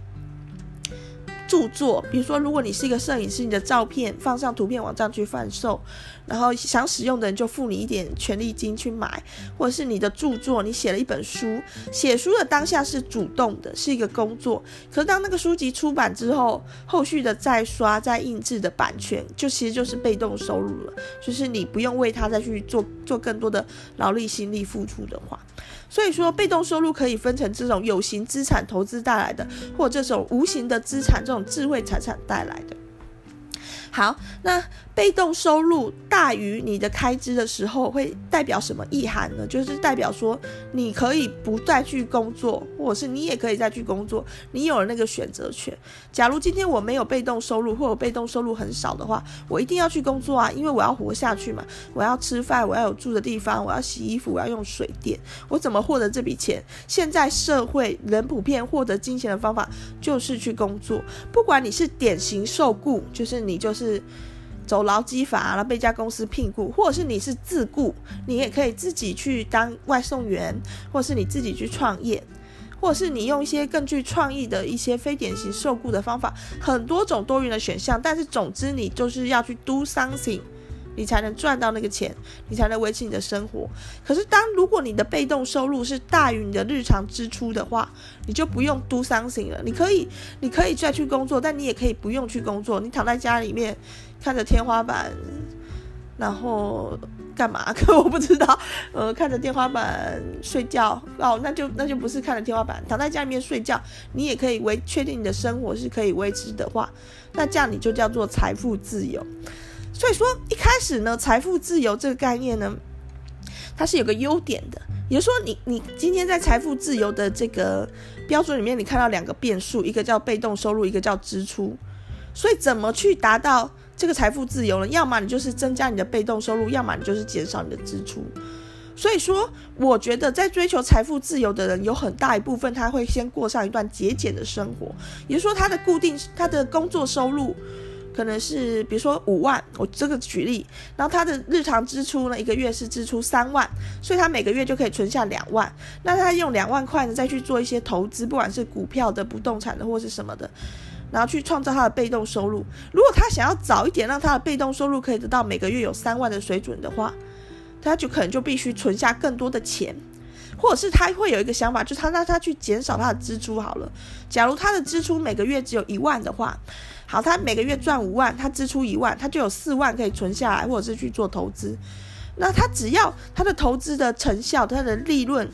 著作，比如说，如果你是一个摄影师，你的照片放上图片网站去贩售，然后想使用的人就付你一点权利金去买，或者是你的著作，你写了一本书，写书的当下是主动的，是一个工作。可当那个书籍出版之后，后续的再刷、再印制的版权，就其实就是被动收入了，就是你不用为它再去做做更多的劳力、心力付出的话。所以说，被动收入可以分成这种有形资产投资带来的，或这种无形的资产，这种智慧财产带来的。好，那被动收入大于你的开支的时候，会代表什么意涵呢？就是代表说你可以不再去工作，或者是你也可以再去工作，你有了那个选择权。假如今天我没有被动收入，或者被动收入很少的话，我一定要去工作啊，因为我要活下去嘛，我要吃饭，我要有住的地方，我要洗衣服，我要用水电，我怎么获得这笔钱？现在社会人普遍获得金钱的方法就是去工作，不管你是典型受雇，就是你就是。是走劳基法，然后被一家公司聘雇，或者是你是自雇，你也可以自己去当外送员，或者是你自己去创业，或者是你用一些更具创意的一些非典型受雇的方法，很多种多元的选项。但是总之，你就是要去 do something。你才能赚到那个钱，你才能维持你的生活。可是，当如果你的被动收入是大于你的日常支出的话，你就不用 do something 了。你可以，你可以再去工作，但你也可以不用去工作。你躺在家里面看着天花板，然后干嘛？可我不知道。呃，看着天花板睡觉哦，那就那就不是看着天花板，躺在家里面睡觉，你也可以维确定你的生活是可以维持的话，那这样你就叫做财富自由。所以说，一开始呢，财富自由这个概念呢，它是有个优点的，也就是说你，你今天在财富自由的这个标准里面，你看到两个变数，一个叫被动收入，一个叫支出。所以，怎么去达到这个财富自由呢？要么你就是增加你的被动收入，要么你就是减少你的支出。所以说，我觉得在追求财富自由的人，有很大一部分他会先过上一段节俭的生活，也就是说，他的固定他的工作收入。可能是比如说五万，我这个举例，然后他的日常支出呢，一个月是支出三万，所以他每个月就可以存下两万。那他用两万块呢，再去做一些投资，不管是股票的、不动产的或是什么的，然后去创造他的被动收入。如果他想要早一点让他的被动收入可以得到每个月有三万的水准的话，他就可能就必须存下更多的钱，或者是他会有一个想法，就是他让他去减少他的支出好了。假如他的支出每个月只有一万的话。好，他每个月赚五万，他支出一万，他就有四万可以存下来，或者是去做投资。那他只要他的投资的成效，他的利润，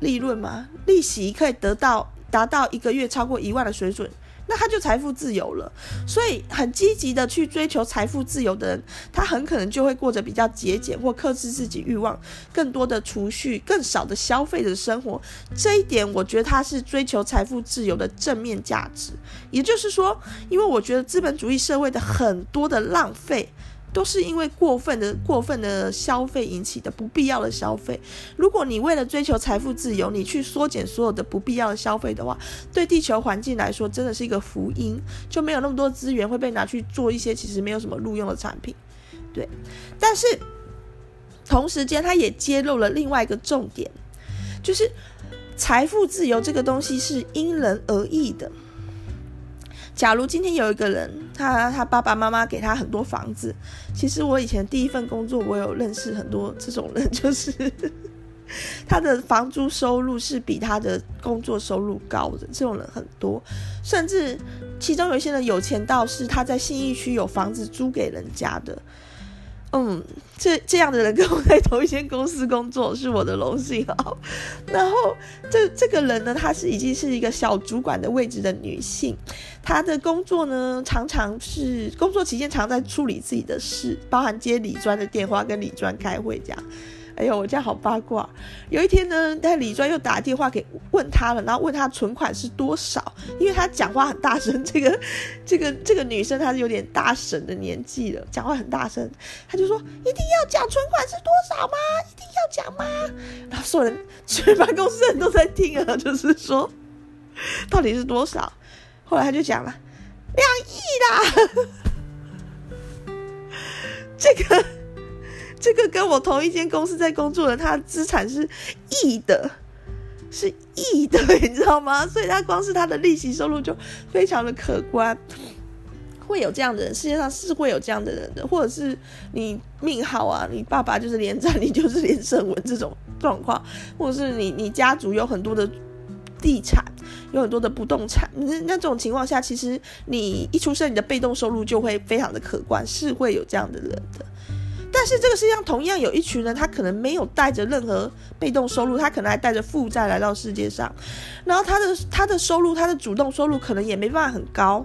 利润嘛，利息可以得到达到一个月超过一万的水准。那他就财富自由了，所以很积极的去追求财富自由的人，他很可能就会过着比较节俭或克制自己欲望、更多的储蓄、更少的消费的生活。这一点，我觉得他是追求财富自由的正面价值。也就是说，因为我觉得资本主义社会的很多的浪费。都是因为过分的过分的消费引起的不必要的消费。如果你为了追求财富自由，你去缩减所有的不必要的消费的话，对地球环境来说真的是一个福音，就没有那么多资源会被拿去做一些其实没有什么路用的产品。对，但是同时间它也揭露了另外一个重点，就是财富自由这个东西是因人而异的。假如今天有一个人，他他爸爸妈妈给他很多房子，其实我以前第一份工作，我有认识很多这种人，就是 他的房租收入是比他的工作收入高的，这种人很多，甚至其中有一些人有钱到是他在信义区有房子租给人家的。嗯，这这样的人跟我在同一间公司工作是我的荣幸哦。然后这这个人呢，她是已经是一个小主管的位置的女性，她的工作呢，常常是工作期间常在处理自己的事，包含接李专的电话跟李专开会这样。哎呦，我家好八卦！有一天呢，他李专又打电话给问他了，然后问他存款是多少，因为他讲话很大声。这个这个这个女生她是有点大婶的年纪了，讲话很大声，他就说一定要讲存款是多少吗？一定要讲吗？然后所有人全办公室人都在听啊，就是说到底是多少？后来他就讲了两亿啦，这个。这个跟我同一间公司在工作的，他的资产是亿的，是亿的，你知道吗？所以他光是他的利息收入就非常的可观。会有这样的人，世界上是会有这样的人的，或者是你命好啊，你爸爸就是连战，你就是连胜文这种状况，或者是你你家族有很多的地产，有很多的不动产，那那种情况下，其实你一出生，你的被动收入就会非常的可观，是会有这样的人的。但是这个世界上同样有一群人，他可能没有带着任何被动收入，他可能还带着负债来到世界上，然后他的他的收入，他的主动收入可能也没办法很高。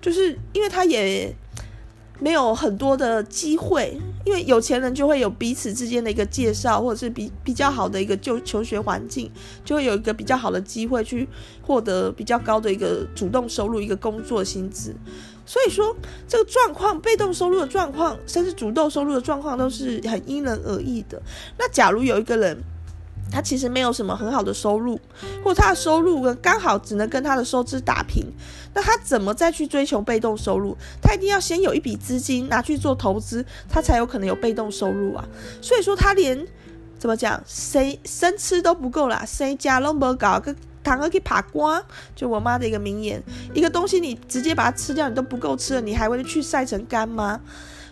就是因为他也没有很多的机会，因为有钱人就会有彼此之间的一个介绍，或者是比比较好的一个就求学环境，就会有一个比较好的机会去获得比较高的一个主动收入，一个工作薪资。所以说这个状况，被动收入的状况，甚至主动收入的状况，都是很因人而异的。那假如有一个人，他其实没有什么很好的收入，或他的收入跟，刚好只能跟他的收支打平，那他怎么再去追求被动收入？他一定要先有一笔资金拿去做投资，他才有可能有被动收入啊。所以说他连怎么讲，谁生吃都不够啦，谁家都没搞个堂哥去爬瓜，就我妈的一个名言，一个东西你直接把它吃掉，你都不够吃了，你还会去晒成干吗？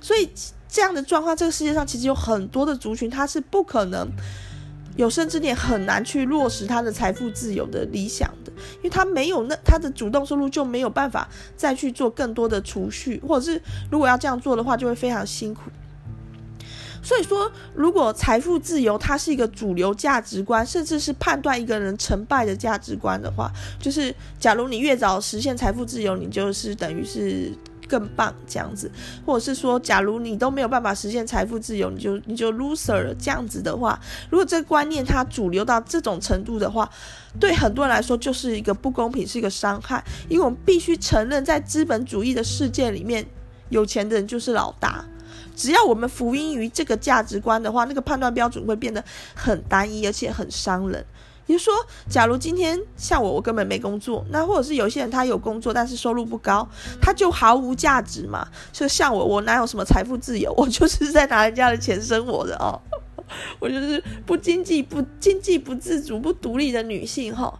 所以这样的状况，这个世界上其实有很多的族群，他是不可能。有生之年很难去落实他的财富自由的理想的，因为他没有那他的主动收入就没有办法再去做更多的储蓄，或者是如果要这样做的话，就会非常辛苦。所以说，如果财富自由它是一个主流价值观，甚至是判断一个人成败的价值观的话，就是假如你越早实现财富自由，你就是等于是。更棒这样子，或者是说，假如你都没有办法实现财富自由，你就你就 loser 了这样子的话，如果这个观念它主流到这种程度的话，对很多人来说就是一个不公平，是一个伤害。因为我们必须承认，在资本主义的世界里面，有钱的人就是老大。只要我们服膺于这个价值观的话，那个判断标准会变得很单一，而且很伤人。比如说，假如今天像我，我根本没工作，那或者是有些人他有工作，但是收入不高，他就毫无价值嘛。就像我，我哪有什么财富自由？我就是在拿人家的钱生活的哦，我就是不经济不经济不自主不独立的女性哈、哦，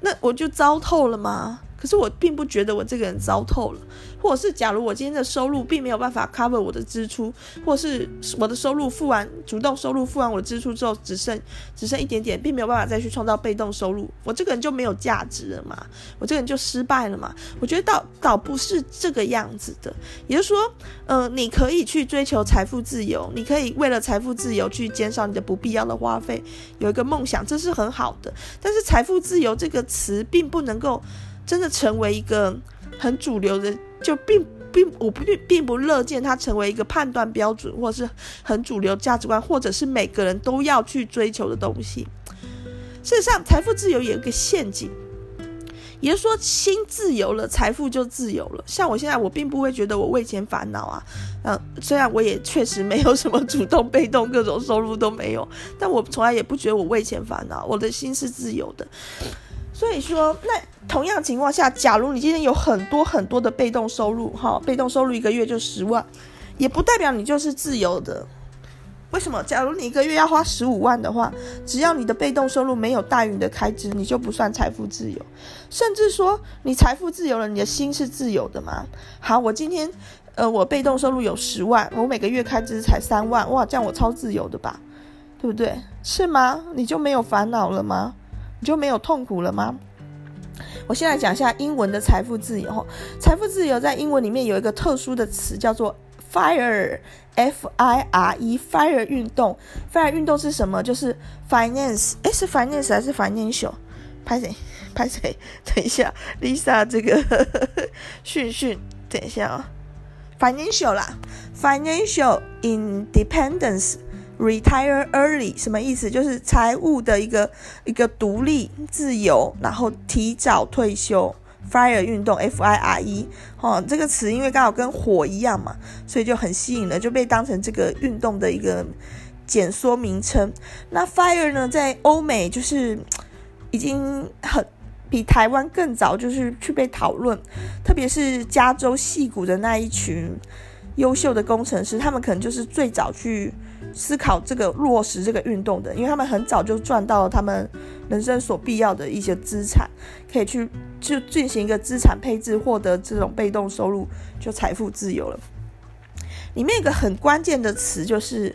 那我就糟透了吗？可是我并不觉得我这个人糟透了，或者是假如我今天的收入并没有办法 cover 我的支出，或是我的收入付完主动收入付完我的支出之后只剩只剩一点点，并没有办法再去创造被动收入，我这个人就没有价值了嘛？我这个人就失败了嘛？我觉得倒倒不是这个样子的，也就是说，呃，你可以去追求财富自由，你可以为了财富自由去减少你的不必要的花费，有一个梦想，这是很好的。但是财富自由这个词并不能够。真的成为一个很主流的，就并并我不并不乐见它成为一个判断标准，或是很主流价值观，或者是每个人都要去追求的东西。事实上，财富自由也有一个陷阱，也就是说，心自由了，财富就自由了。像我现在，我并不会觉得我为钱烦恼啊，嗯，虽然我也确实没有什么主动、被动各种收入都没有，但我从来也不觉得我为钱烦恼，我的心是自由的。所以说，那同样情况下，假如你今天有很多很多的被动收入，哈，被动收入一个月就十万，也不代表你就是自由的。为什么？假如你一个月要花十五万的话，只要你的被动收入没有大于你的开支，你就不算财富自由。甚至说，你财富自由了，你的心是自由的吗？好，我今天，呃，我被动收入有十万，我每个月开支才三万，哇，这样我超自由的吧？对不对？是吗？你就没有烦恼了吗？你就没有痛苦了吗？我先来讲一下英文的财富自由。财富自由在英文里面有一个特殊的词叫做 FIRE，F I R E，FIRE 运动。FIRE 运动是什么？就是 finance，诶，是 finance 还是 financial？拍谁？拍谁？等一下，Lisa 这个讯讯，等一下啊，financial 啦，financial independence。Retire early 什么意思？就是财务的一个一个独立自由，然后提早退休。Fire 运动，F I R E，哦，这个词因为刚好跟火一样嘛，所以就很吸引了，就被当成这个运动的一个简缩名称。那 Fire 呢，在欧美就是已经很比台湾更早，就是去被讨论，特别是加州戏谷的那一群优秀的工程师，他们可能就是最早去。思考这个落实这个运动的，因为他们很早就赚到了他们人生所必要的一些资产，可以去就进行一个资产配置，获得这种被动收入，就财富自由了。里面一个很关键的词就是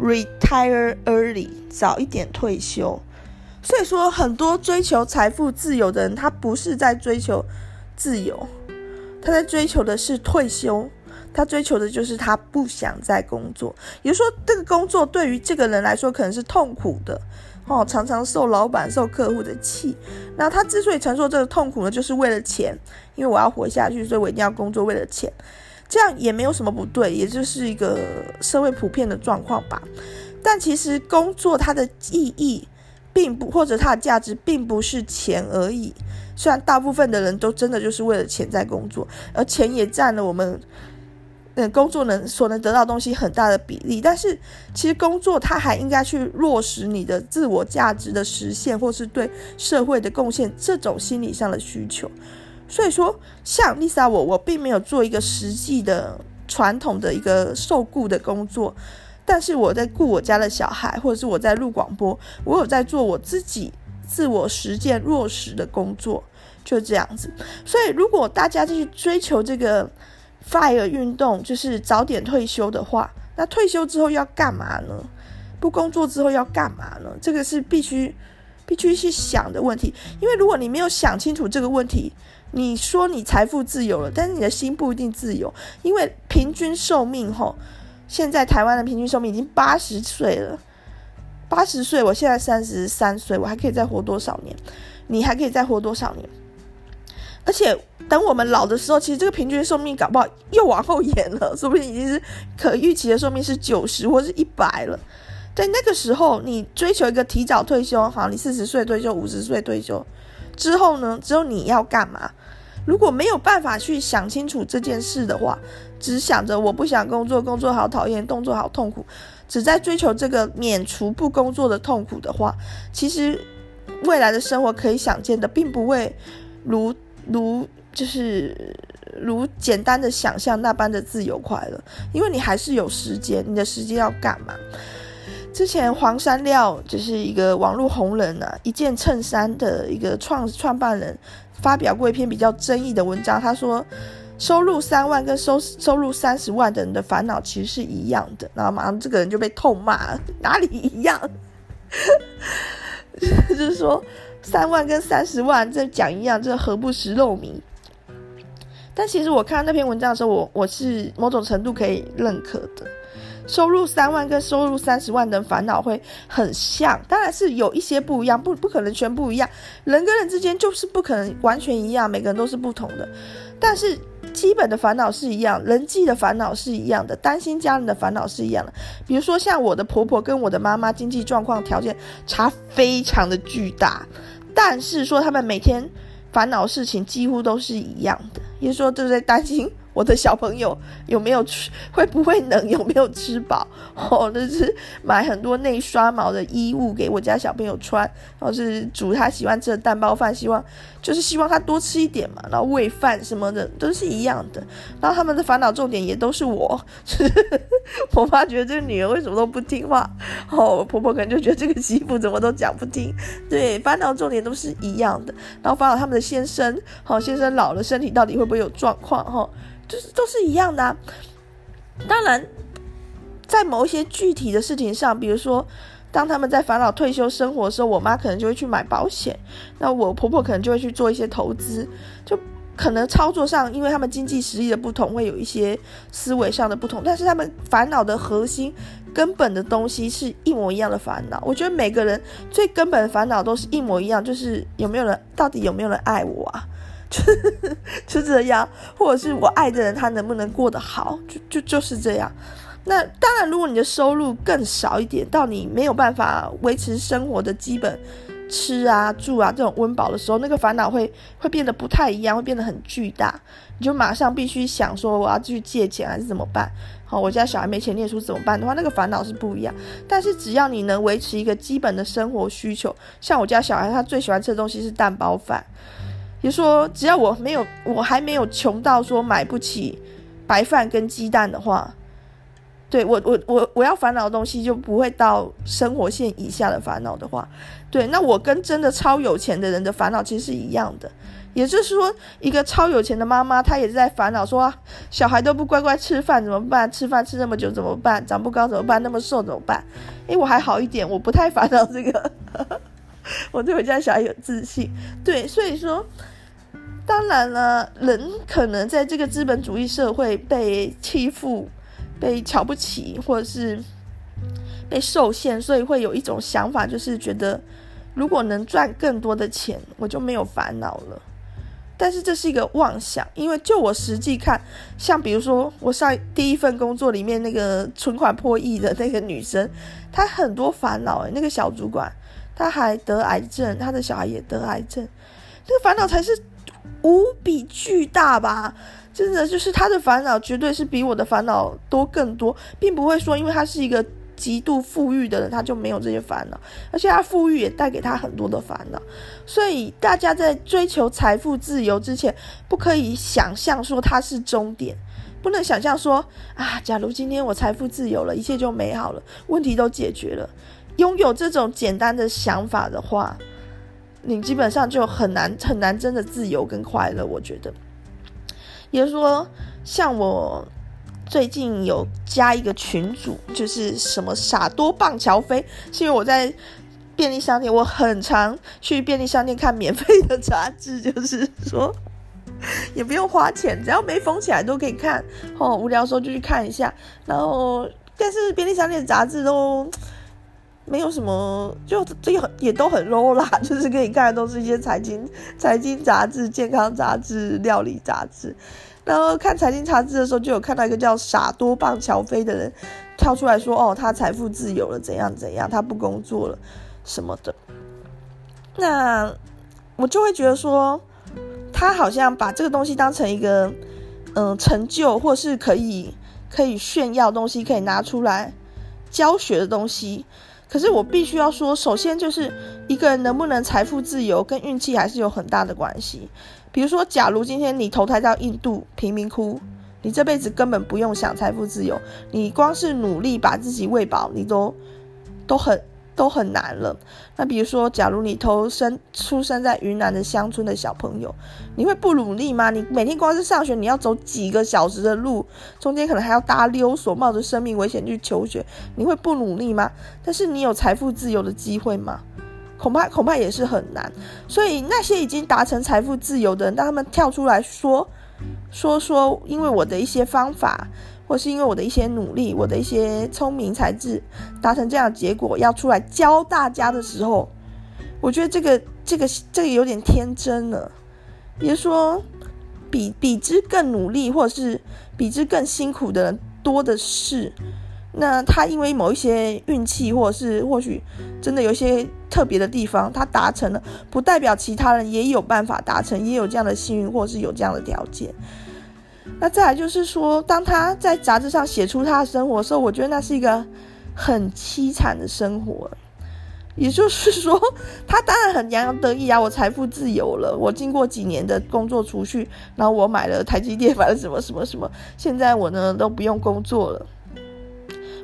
retire early，早一点退休。所以说，很多追求财富自由的人，他不是在追求自由，他在追求的是退休。他追求的就是他不想再工作。也就是说，这个工作对于这个人来说可能是痛苦的哦，常常受老板、受客户的气。那他之所以承受这个痛苦呢，就是为了钱，因为我要活下去，所以我一定要工作，为了钱。这样也没有什么不对，也就是一个社会普遍的状况吧。但其实工作它的意义。并不，或者它的价值并不是钱而已。虽然大部分的人都真的就是为了钱在工作，而钱也占了我们嗯工作能所能得到东西很大的比例。但是其实工作它还应该去落实你的自我价值的实现，或是对社会的贡献这种心理上的需求。所以说，像 Lisa 我，我并没有做一个实际的传统的一个受雇的工作。但是我在雇我家的小孩，或者是我在录广播，我有在做我自己自我实践落实的工作，就这样子。所以，如果大家继续追求这个 FIRE 运动，就是早点退休的话，那退休之后要干嘛呢？不工作之后要干嘛呢？这个是必须必须去想的问题。因为如果你没有想清楚这个问题，你说你财富自由了，但是你的心不一定自由，因为平均寿命吼。现在台湾的平均寿命已经八十岁了，八十岁，我现在三十三岁，我还可以再活多少年？你还可以再活多少年？而且等我们老的时候，其实这个平均寿命搞不好又往后延了，说不定已经是可预期的寿命是九十或是一百了。在那个时候，你追求一个提早退休，好，你四十岁退休，五十岁退休之后呢？之后你要干嘛？如果没有办法去想清楚这件事的话，只想着我不想工作，工作好讨厌，动作好痛苦，只在追求这个免除不工作的痛苦的话，其实未来的生活可以想见的，并不会如如就是如简单的想象那般的自由快乐，因为你还是有时间，你的时间要干嘛？之前黄山料就是一个网络红人啊，一件衬衫的一个创创办人。发表过一篇比较争议的文章，他说，收入三万跟收收入三十万的人的烦恼其实是一样的，然后马上这个人就被痛骂，哪里一样？就是说三万跟三十万这讲一样，这何不食肉糜？但其实我看那篇文章的时候，我我是某种程度可以认可的。收入三万跟收入三十万的烦恼会很像，当然是有一些不一样，不不可能全部一样。人跟人之间就是不可能完全一样，每个人都是不同的。但是基本的烦恼是一样，人际的烦恼是一样的，担心家人的烦恼是一样的。比如说像我的婆婆跟我的妈妈经济状况条件差非常的巨大，但是说他们每天烦恼事情几乎都是一样的，也就是说都在担心。我的小朋友有没有吃？会不会冷？有没有吃饱？哦，那是买很多内刷毛的衣物给我家小朋友穿，然后是煮他喜欢吃的蛋包饭，希望就是希望他多吃一点嘛。然后喂饭什么的都是一样的。然后他们的烦恼重点也都是我。我妈觉得这个女儿为什么都不听话？哦，婆婆可能就觉得这个媳妇怎么都讲不听。对，烦恼重点都是一样的。然后烦恼他们的先生，好，先生老了，身体到底会不会有状况？哈。就是都是一样的啊，当然，在某一些具体的事情上，比如说，当他们在烦恼退休生活的时候，我妈可能就会去买保险，那我婆婆可能就会去做一些投资，就可能操作上，因为他们经济实力的不同，会有一些思维上的不同，但是他们烦恼的核心、根本的东西是一模一样的烦恼。我觉得每个人最根本的烦恼都是一模一样，就是有没有人，到底有没有人爱我啊？就这样，或者是我爱的人他能不能过得好，就就就是这样。那当然，如果你的收入更少一点，到你没有办法维持生活的基本吃啊住啊这种温饱的时候，那个烦恼会会变得不太一样，会变得很巨大。你就马上必须想说，我要去借钱还是怎么办？好，我家小孩没钱念书怎么办的话，那个烦恼是不一样。但是只要你能维持一个基本的生活需求，像我家小孩他最喜欢吃的东西是蛋包饭。也说，只要我没有，我还没有穷到说买不起白饭跟鸡蛋的话，对我我我我要烦恼的东西就不会到生活线以下的烦恼的话，对，那我跟真的超有钱的人的烦恼其实是一样的。也就是说，一个超有钱的妈妈，她也是在烦恼说，小孩都不乖乖吃饭怎么办？吃饭吃那么久怎么办？长不高怎么办？那么瘦怎么办？诶，我还好一点，我不太烦恼这个，我对我家小孩有自信。对，所以说，当然了，人可能在这个资本主义社会被欺负、被瞧不起，或者是被受限，所以会有一种想法，就是觉得如果能赚更多的钱，我就没有烦恼了。但是这是一个妄想，因为就我实际看，像比如说我上第一份工作里面那个存款破亿的那个女生，她很多烦恼诶，那个小主管，她还得癌症，她的小孩也得癌症，那个烦恼才是无比巨大吧？真的就是他的烦恼绝对是比我的烦恼多更多，并不会说因为他是一个。极度富裕的人，他就没有这些烦恼，而且他富裕也带给他很多的烦恼。所以大家在追求财富自由之前，不可以想象说它是终点，不能想象说啊，假如今天我财富自由了，一切就美好了，问题都解决了。拥有这种简单的想法的话，你基本上就很难很难真的自由跟快乐。我觉得，也就说，像我。最近有加一个群主，就是什么傻多棒乔飞，是因为我在便利商店，我很常去便利商店看免费的杂志，就是说也不用花钱，只要没封起来都可以看。哦，无聊的时候就去看一下。然后，但是便利商店的杂志都没有什么，就这个也都很 low 啦，就是给你看的都是一些财经财经杂志、健康杂志、料理杂志。然后看财经杂志的时候，就有看到一个叫傻多棒乔飞的人跳出来说：“哦，他财富自由了，怎样怎样，他不工作了，什么的。”那我就会觉得说，他好像把这个东西当成一个嗯成就，或是可以可以炫耀东西，可以拿出来教学的东西。可是我必须要说，首先就是一个人能不能财富自由，跟运气还是有很大的关系。比如说，假如今天你投胎到印度贫民窟，你这辈子根本不用想财富自由，你光是努力把自己喂饱，你都都很都很难了。那比如说，假如你投生出生在云南的乡村的小朋友，你会不努力吗？你每天光是上学，你要走几个小时的路，中间可能还要搭溜索，冒着生命危险去求学，你会不努力吗？但是你有财富自由的机会吗？恐怕恐怕也是很难，所以那些已经达成财富自由的人，当他们跳出来说说说，因为我的一些方法，或是因为我的一些努力，我的一些聪明才智，达成这样的结果，要出来教大家的时候，我觉得这个这个这个有点天真了。也就是说，比比之更努力，或者是比之更辛苦的人多的是。那他因为某一些运气，或者是或许真的有一些特别的地方，他达成了，不代表其他人也有办法达成，也有这样的幸运，或者是有这样的条件。那再来就是说，当他在杂志上写出他的生活的时候，我觉得那是一个很凄惨的生活。也就是说，他当然很洋洋得意啊，我财富自由了，我经过几年的工作储蓄，然后我买了台积电，买了什么什么什么，现在我呢都不用工作了。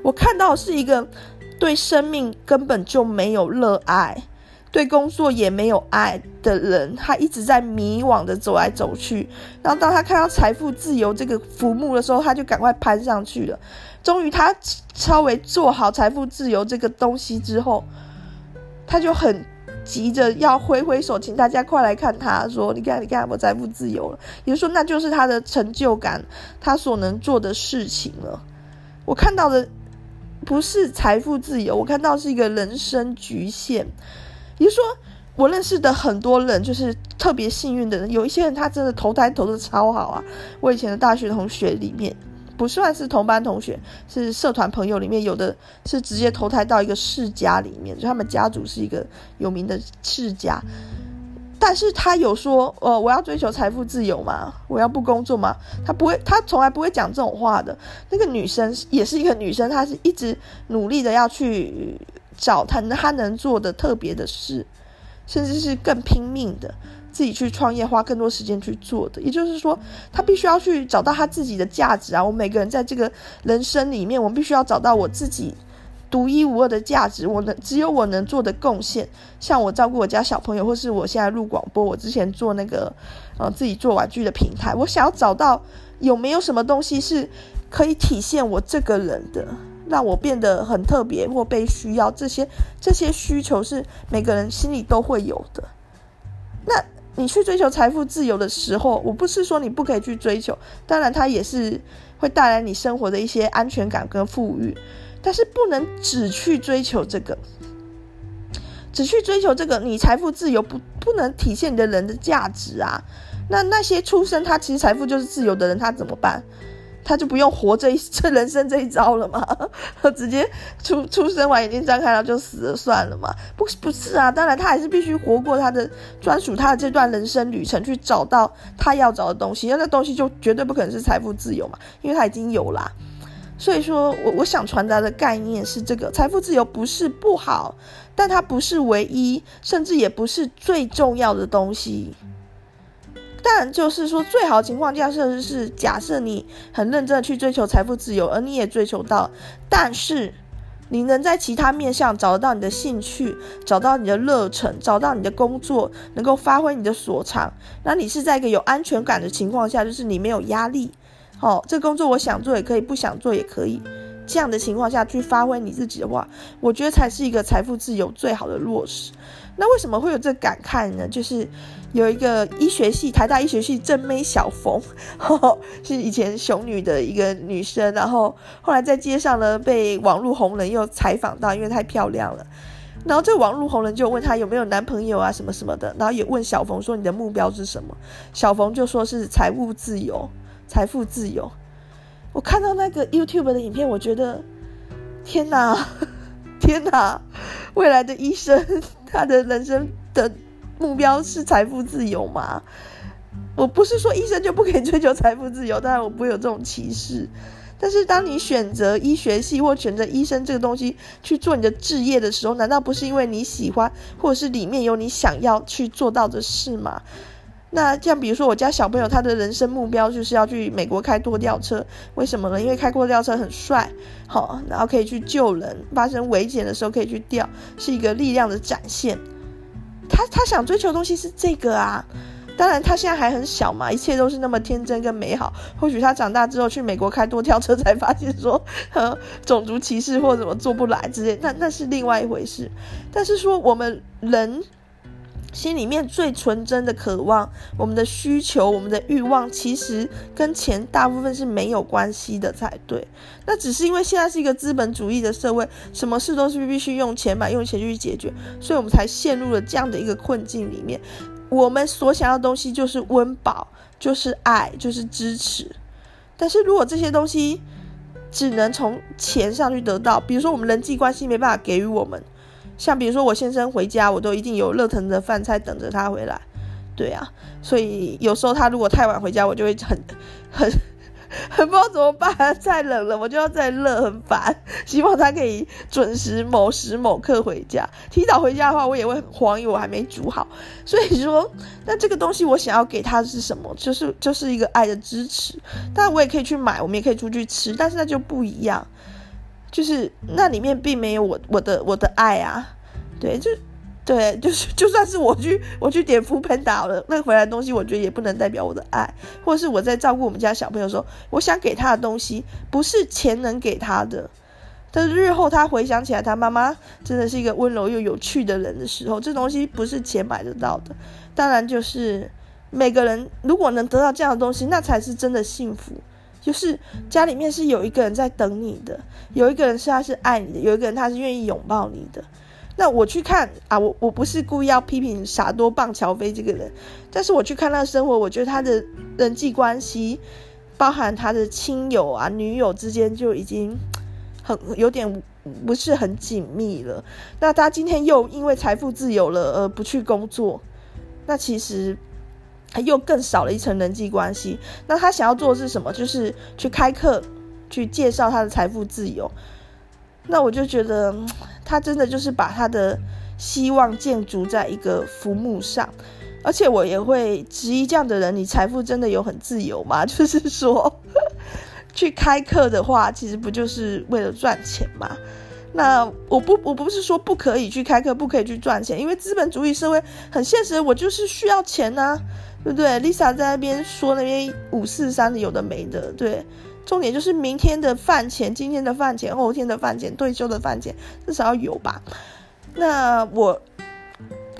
我看到是一个对生命根本就没有热爱，对工作也没有爱的人，他一直在迷惘的走来走去。然后当他看到财富自由这个浮木的时候，他就赶快攀上去了。终于他稍微做好财富自由这个东西之后，他就很急着要挥挥手，请大家快来看他，说：“你看，你看，我财富自由了。”也就说，那就是他的成就感，他所能做的事情了。我看到的。不是财富自由，我看到是一个人生局限。也就是说，我认识的很多人，就是特别幸运的人。有一些人他真的投胎投得超好啊！我以前的大学同学里面，不算是同班同学，是社团朋友里面，有的是直接投胎到一个世家里面，就他们家族是一个有名的世家。但是他有说，呃，我要追求财富自由吗？我要不工作吗？他不会，他从来不会讲这种话的。那个女生也是一个女生，她是一直努力的要去找他他能做的特别的事，甚至是更拼命的，自己去创业，花更多时间去做的。也就是说，他必须要去找到他自己的价值啊！我每个人在这个人生里面，我必须要找到我自己独一无二的价值。我能只有我能做的贡献，像我照顾我家小朋友，或是我现在录广播，我之前做那个呃自己做玩具的平台，我想要找到有没有什么东西是可以体现我这个人的。让我变得很特别或被需要，这些这些需求是每个人心里都会有的。那你去追求财富自由的时候，我不是说你不可以去追求，当然它也是会带来你生活的一些安全感跟富裕，但是不能只去追求这个，只去追求这个，你财富自由不不能体现你的人的价值啊。那那些出生他其实财富就是自由的人，他怎么办？他就不用活这一 这人生这一招了吗？直接出出生完眼睛张开了就死了算了嘛？不不是啊，当然他还是必须活过他的专属他的这段人生旅程，去找到他要找的东西。那那东西就绝对不可能是财富自由嘛，因为他已经有啦。所以说我我想传达的概念是这个：财富自由不是不好，但它不是唯一，甚至也不是最重要的东西。但就是说，最好的情况下设是假设你很认真的去追求财富自由，而你也追求到，但是你能在其他面向找得到你的兴趣，找到你的热忱，找到你的工作能够发挥你的所长，那你是在一个有安全感的情况下，就是你没有压力，好、哦，这工作我想做也可以，不想做也可以，这样的情况下去发挥你自己的话，我觉得才是一个财富自由最好的落实。那为什么会有这感慨呢？就是有一个医学系，台大医学系正妹小冯，是以前熊女的一个女生，然后后来在街上呢被网络红人又采访到，因为太漂亮了。然后这个网络红人就问她有没有男朋友啊什么什么的，然后也问小冯说，你的目标是什么？小冯就说是财务自由，财富自由。我看到那个 YouTube 的影片，我觉得天哪，天哪，未来的医生。他的人生的目标是财富自由吗？我不是说医生就不可以追求财富自由，当然我不会有这种歧视。但是当你选择医学系或选择医生这个东西去做你的置业的时候，难道不是因为你喜欢，或者是里面有你想要去做到的事吗？那像比如说我家小朋友，他的人生目标就是要去美国开拖吊车，为什么呢？因为开拖吊车很帅，好，然后可以去救人，发生危险的时候可以去吊，是一个力量的展现。他他想追求的东西是这个啊，当然他现在还很小嘛，一切都是那么天真跟美好。或许他长大之后去美国开多跳车，才发现说，呵，种族歧视或怎么做不来之类，那那是另外一回事。但是说我们人。心里面最纯真的渴望，我们的需求，我们的欲望，其实跟钱大部分是没有关系的才对。那只是因为现在是一个资本主义的社会，什么事都是必须用钱买，用钱去解决，所以我们才陷入了这样的一个困境里面。我们所想要的东西就是温饱，就是爱，就是支持。但是如果这些东西只能从钱上去得到，比如说我们人际关系没办法给予我们。像比如说我先生回家，我都一定有热腾的饭菜等着他回来，对啊，所以有时候他如果太晚回家，我就会很很很不知道怎么办，太冷了，我就要再热，很烦。希望他可以准时某时某刻回家，提早回家的话，我也会很慌，因为我还没煮好。所以说，那这个东西我想要给他的是什么？就是就是一个爱的支持。但我也可以去买，我们也可以出去吃，但是那就不一样。就是那里面并没有我我的我的爱啊，对，就对，就是 就算是我去我去点 foodpanda 了，那回来的东西，我觉得也不能代表我的爱，或者是我在照顾我们家小朋友的时候，我想给他的东西，不是钱能给他的。但是日后他回想起来，他妈妈真的是一个温柔又有趣的人的时候，这东西不是钱买得到的。当然，就是每个人如果能得到这样的东西，那才是真的幸福。就是家里面是有一个人在等你的，有一个人是他是爱你的，有一个人他是愿意拥抱你的。那我去看啊，我我不是故意要批评傻多棒乔飞这个人，但是我去看他的生活，我觉得他的人际关系，包含他的亲友啊、女友之间就已经很有点不是很紧密了。那他今天又因为财富自由了而不去工作，那其实。又更少了一层人际关系。那他想要做的是什么？就是去开课，去介绍他的财富自由。那我就觉得，他真的就是把他的希望建筑在一个浮木上，而且我也会质疑这样的人，你财富真的有很自由吗？就是说，去开课的话，其实不就是为了赚钱吗？那我不，我不是说不可以去开课，不可以去赚钱，因为资本主义社会很现实，我就是需要钱呐、啊，对不对？Lisa 在那边说那边五四三的有的没的，对，重点就是明天的饭钱、今天的饭钱、后天的饭钱、退休的饭钱，至少要有吧？那我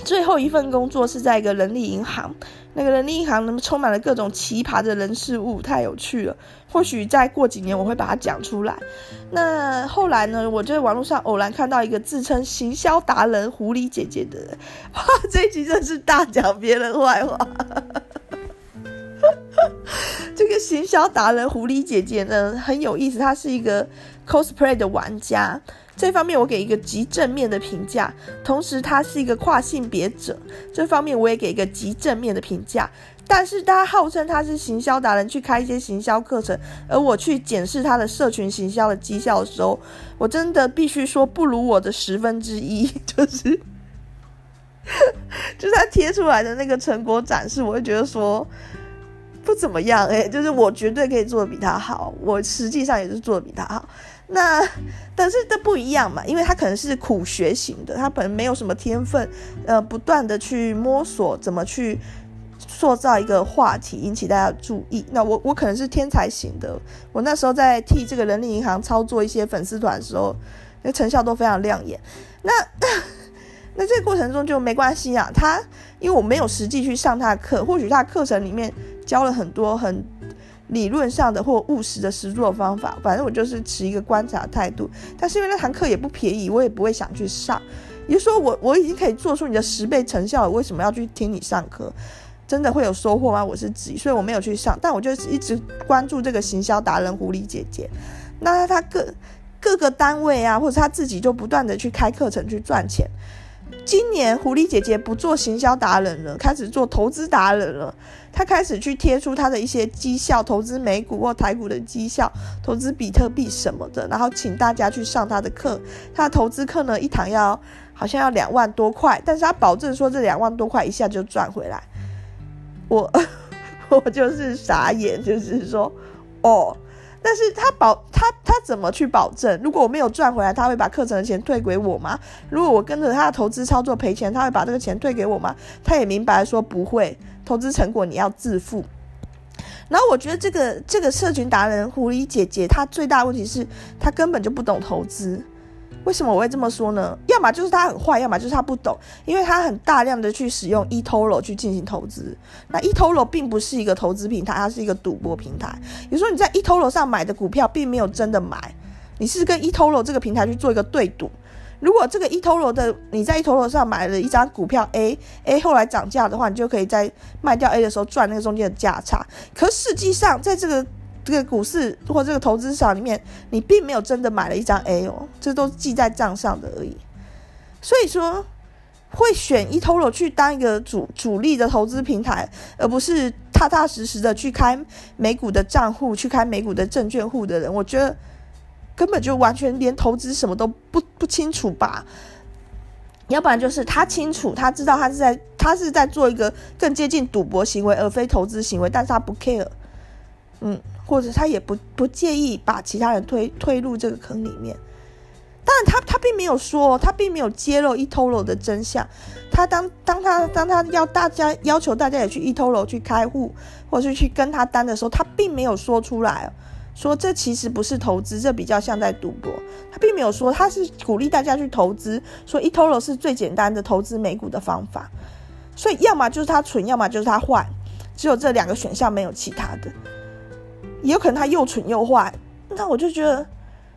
最后一份工作是在一个人力银行。那个人力银行呢，充满了各种奇葩的人事物，太有趣了。或许再过几年，我会把它讲出来。那后来呢，我就在网络上偶然看到一个自称行销达人狐狸姐姐的人，哇，这一集真是大讲别人坏话。这个行销达人狐狸姐姐呢，很有意思，她是一个 cosplay 的玩家。这方面我给一个极正面的评价，同时他是一个跨性别者，这方面我也给一个极正面的评价。但是他号称他是行销达人，去开一些行销课程，而我去检视他的社群行销的绩效的时候，我真的必须说不如我的十分之一，就是，就是他贴出来的那个成果展示，我会觉得说不怎么样，诶，就是我绝对可以做的比他好，我实际上也是做的比他好。那，但是这不一样嘛，因为他可能是苦学型的，他可能没有什么天分，呃，不断的去摸索怎么去塑造一个话题，引起大家注意。那我我可能是天才型的，我那时候在替这个人力银行操作一些粉丝团的时候，那成效都非常亮眼。那 那这个过程中就没关系啊，他因为我没有实际去上他的课，或许他课程里面教了很多很。理论上的或务实的实作方法，反正我就是持一个观察态度。但是因为那堂课也不便宜，我也不会想去上。也就说，我我已经可以做出你的十倍成效了，为什么要去听你上课？真的会有收获吗？我是质疑，所以我没有去上。但我就一直关注这个行销达人狐狸姐姐。那他各各个单位啊，或者他自己就不断的去开课程去赚钱。今年狐狸姐姐不做行销达人了，开始做投资达人了。她开始去贴出她的一些绩效，投资美股或台股的绩效，投资比特币什么的，然后请大家去上她的课。她的投资课呢，一堂要好像要两万多块，但是她保证说这两万多块一下就赚回来。我 我就是傻眼，就是说哦。但是他保他他怎么去保证？如果我没有赚回来，他会把课程的钱退给我吗？如果我跟着他的投资操作赔钱，他会把这个钱退给我吗？他也明白说不会，投资成果你要自负。然后我觉得这个这个社群达人狐狸姐姐，她最大的问题是她根本就不懂投资。为什么我会这么说呢？要么就是他很坏，要么就是他不懂，因为他很大量的去使用 eToro 去进行投资。那 eToro 并不是一个投资平台，它是一个赌博平台。有时候你在 eToro 上买的股票，并没有真的买，你是跟 eToro 这个平台去做一个对赌。如果这个 eToro 的你在 eToro 上买了一张股票 A，A 后来涨价的话，你就可以在卖掉 A 的时候赚那个中间的价差。可实际上，在这个这个股市或这个投资市场里面，你并没有真的买了一张 A 哦，这都记在账上的而已。所以说，会选 eToro 去当一个主主力的投资平台，而不是踏踏实实的去开美股的账户、去开美股的证券户的人，我觉得根本就完全连投资什么都不不清楚吧。要不然就是他清楚，他知道他是在他是在做一个更接近赌博行为，而非投资行为，但是他不 care。嗯，或者他也不不介意把其他人推推入这个坑里面，当然他他并没有说，他并没有揭露 eToro 的真相。他当当他当他要大家要求大家也去 eToro 去开户，或是去跟他单的时候，他并没有说出来，说这其实不是投资，这比较像在赌博。他并没有说他是鼓励大家去投资，说 eToro 是最简单的投资美股的方法。所以要么就是他蠢，要么就是他坏，只有这两个选项，没有其他的。也有可能他又蠢又坏，那我就觉得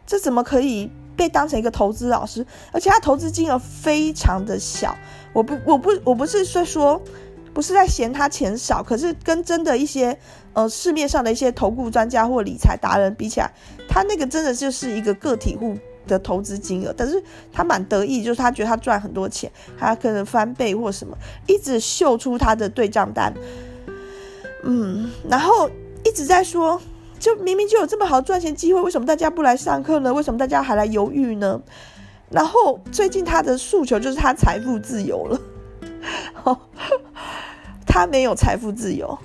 这怎么可以被当成一个投资老师？而且他投资金额非常的小。我不，我不，我不是说说，不是在嫌他钱少，可是跟真的一些呃市面上的一些投顾专家或理财达人比起来，他那个真的就是一个个体户的投资金额。但是他蛮得意，就是他觉得他赚很多钱，他可能翻倍或什么，一直秀出他的对账单。嗯，然后。一直在说，就明明就有这么好赚钱机会，为什么大家不来上课呢？为什么大家还来犹豫呢？然后最近他的诉求就是他财富自由了。他没有财富自由，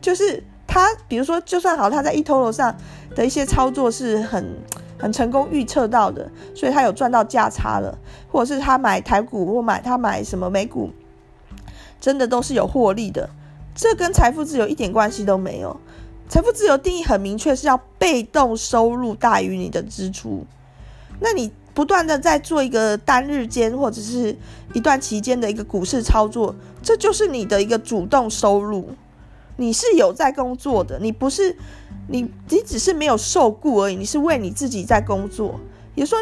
就是他，比如说，就算好，他在 eToro 上的一些操作是很很成功预测到的，所以他有赚到价差了，或者是他买台股或买他买什么美股，真的都是有获利的，这跟财富自由一点关系都没有。财富自由定义很明确，是要被动收入大于你的支出。那你不断的在做一个单日间或者是一段期间的一个股市操作，这就是你的一个主动收入。你是有在工作的，你不是你你只是没有受雇而已，你是为你自己在工作。也说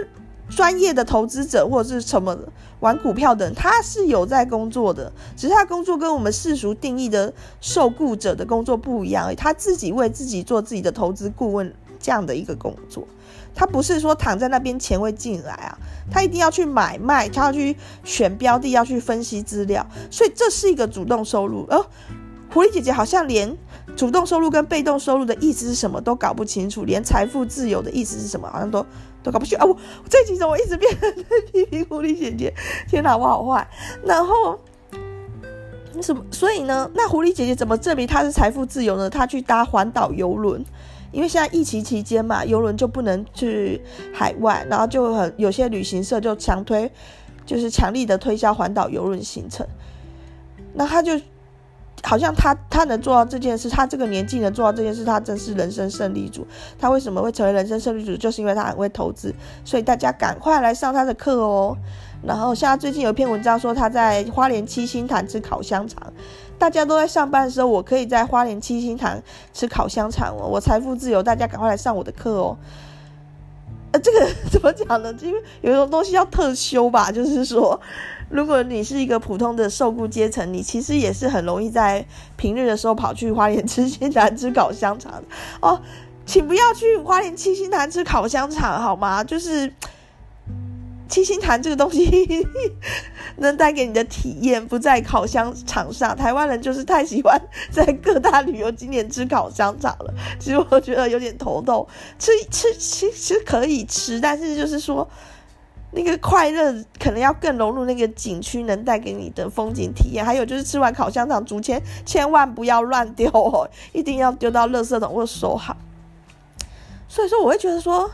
专业的投资者或者是什么玩股票的人，他是有在工作的，只是他工作跟我们世俗定义的受雇者的工作不一样而已。他自己为自己做自己的投资顾问这样的一个工作，他不是说躺在那边钱会进来啊，他一定要去买卖，他要去选标的，要去分析资料，所以这是一个主动收入。而狐狸姐姐好像连主动收入跟被动收入的意思是什么都搞不清楚，连财富自由的意思是什么好像都。都搞不清啊！我这几种我一直变成在批评狐狸姐姐，天哪，我好坏。然后什么？所以呢？那狐狸姐姐怎么证明她是财富自由呢？她去搭环岛游轮，因为现在疫情期间嘛，游轮就不能去海外，然后就很有些旅行社就强推，就是强力的推销环岛游轮行程。那她就。好像他他能做到这件事，他这个年纪能做到这件事，他真是人生胜利组。他为什么会成为人生胜利组？就是因为他很会投资，所以大家赶快来上他的课哦。然后像他最近有一篇文章说他在花莲七星潭吃烤香肠，大家都在上班的时候，我可以在花莲七星潭吃烤香肠哦，我财富自由，大家赶快来上我的课哦。呃，这个 怎么讲呢？因为有一种东西叫特修吧，就是说。如果你是一个普通的受雇阶层，你其实也是很容易在平日的时候跑去花莲七星潭吃烤香肠哦，请不要去花莲七星潭吃烤香肠好吗？就是七星潭这个东西 能带给你的体验不在烤香肠上。台湾人就是太喜欢在各大旅游景点吃烤香肠了，其实我觉得有点头痛。吃 吃其实可以吃，但是就是说。那个快乐可能要更融入那个景区能带给你的风景体验，还有就是吃完烤香肠，竹签千万不要乱丢哦，一定要丢到垃圾桶或收好。所以说，我会觉得说，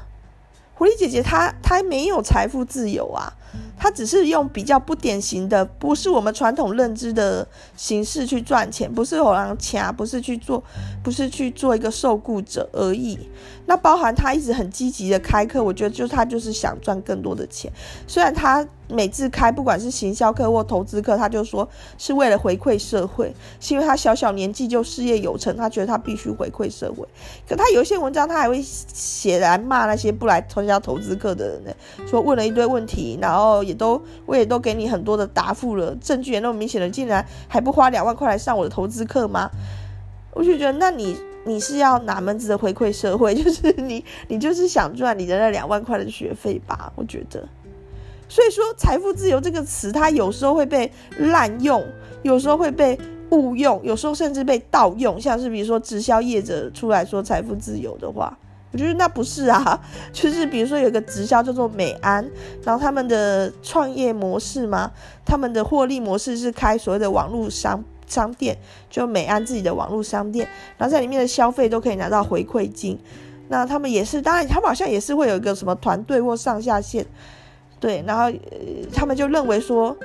狐狸姐姐她她没有财富自由啊。她只是用比较不典型的，不是我们传统认知的形式去赚钱，不是偶然掐，不是去做，不是去做一个受雇者而已。那包含他一直很积极的开课，我觉得就是他就是想赚更多的钱。虽然他每次开不管是行销课或投资课，他就说是为了回馈社会，是因为他小小年纪就事业有成，他觉得他必须回馈社会。可他有一些文章，他还会写来骂那些不来参加投资课的人呢，说问了一堆问题，然后。也都，我也都给你很多的答复了，证据也那么明显了，竟然还不花两万块来上我的投资课吗？我就觉得，那你你是要哪门子的回馈社会？就是你你就是想赚你的那两万块的学费吧？我觉得，所以说财富自由这个词，它有时候会被滥用，有时候会被误用，有时候甚至被盗用，像是比如说直销业者出来说财富自由的话。我觉得那不是啊，就是比如说有个直销叫做美安，然后他们的创业模式嘛，他们的获利模式是开所谓的网络商商店，就美安自己的网络商店，然后在里面的消费都可以拿到回馈金。那他们也是，当然他们好像也是会有一个什么团队或上下线，对，然后他们就认为说，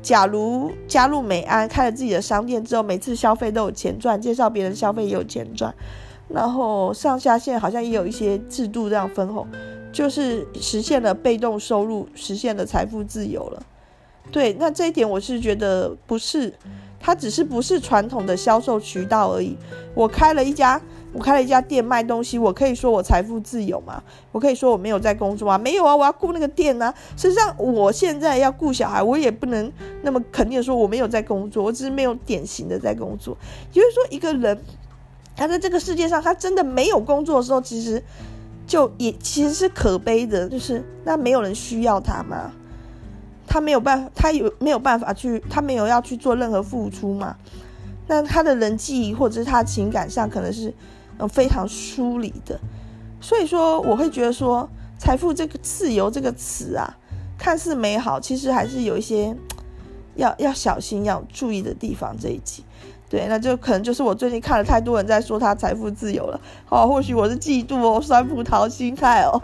假如加入美安开了自己的商店之后，每次消费都有钱赚，介绍别人消费也有钱赚。然后上下线好像也有一些制度这样分红，就是实现了被动收入，实现了财富自由了。对，那这一点我是觉得不是，它只是不是传统的销售渠道而已。我开了一家，我开了一家店卖东西，我可以说我财富自由吗？我可以说我没有在工作吗？没有啊，我要顾那个店呢、啊。实际上我现在要顾小孩，我也不能那么肯定说我没有在工作，我只是没有典型的在工作。也就是说，一个人。他在这个世界上，他真的没有工作的时候，其实就也其实是可悲的，就是那没有人需要他嘛，他没有办法，他有没有办法去，他没有要去做任何付出嘛？那他的人际或者是他情感上，可能是嗯非常疏离的。所以说，我会觉得说，财富这个自由这个词啊，看似美好，其实还是有一些 要要小心要注意的地方。这一集。对，那就可能就是我最近看了太多人在说他财富自由了，哦，或许我是嫉妒哦，酸葡萄心态哦，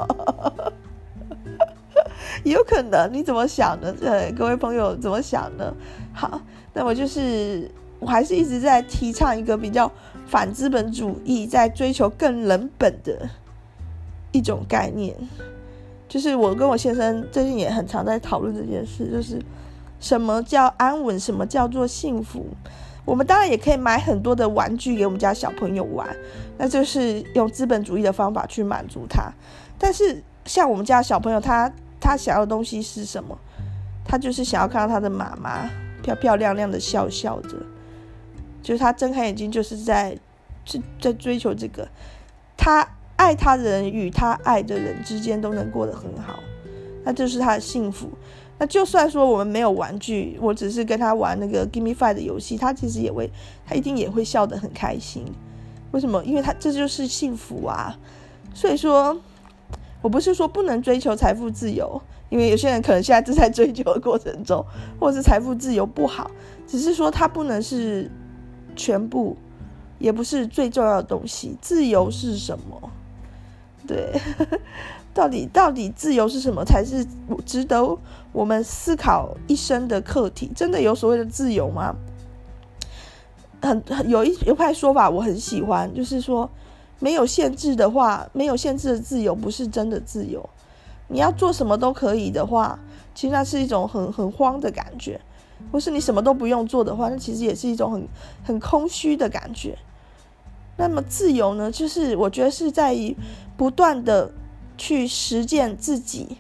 有可能，你怎么想呢？对，各位朋友怎么想呢？好，那我就是我还是一直在提倡一个比较反资本主义，在追求更人本的一种概念，就是我跟我先生最近也很常在讨论这件事，就是什么叫安稳，什么叫做幸福。我们当然也可以买很多的玩具给我们家小朋友玩，那就是用资本主义的方法去满足他。但是像我们家小朋友，他他想要的东西是什么？他就是想要看到他的妈妈漂漂亮亮的笑笑着，就是他睁开眼睛就是在在在追求这个。他爱他的人与他爱的人之间都能过得很好，那就是他的幸福。那就算说我们没有玩具，我只是跟他玩那个 Give Me Five 的游戏，他其实也会，他一定也会笑得很开心。为什么？因为他这就是幸福啊。所以说，我不是说不能追求财富自由，因为有些人可能现在正在追求的过程中，或者是财富自由不好，只是说它不能是全部，也不是最重要的东西。自由是什么？对。到底到底自由是什么才是值得我们思考一生的课题？真的有所谓的自由吗？很很有一有派说法我很喜欢，就是说没有限制的话，没有限制的自由不是真的自由。你要做什么都可以的话，其实那是一种很很慌的感觉；或是你什么都不用做的话，那其实也是一种很很空虚的感觉。那么自由呢？就是我觉得是在于不断的。去实践自己，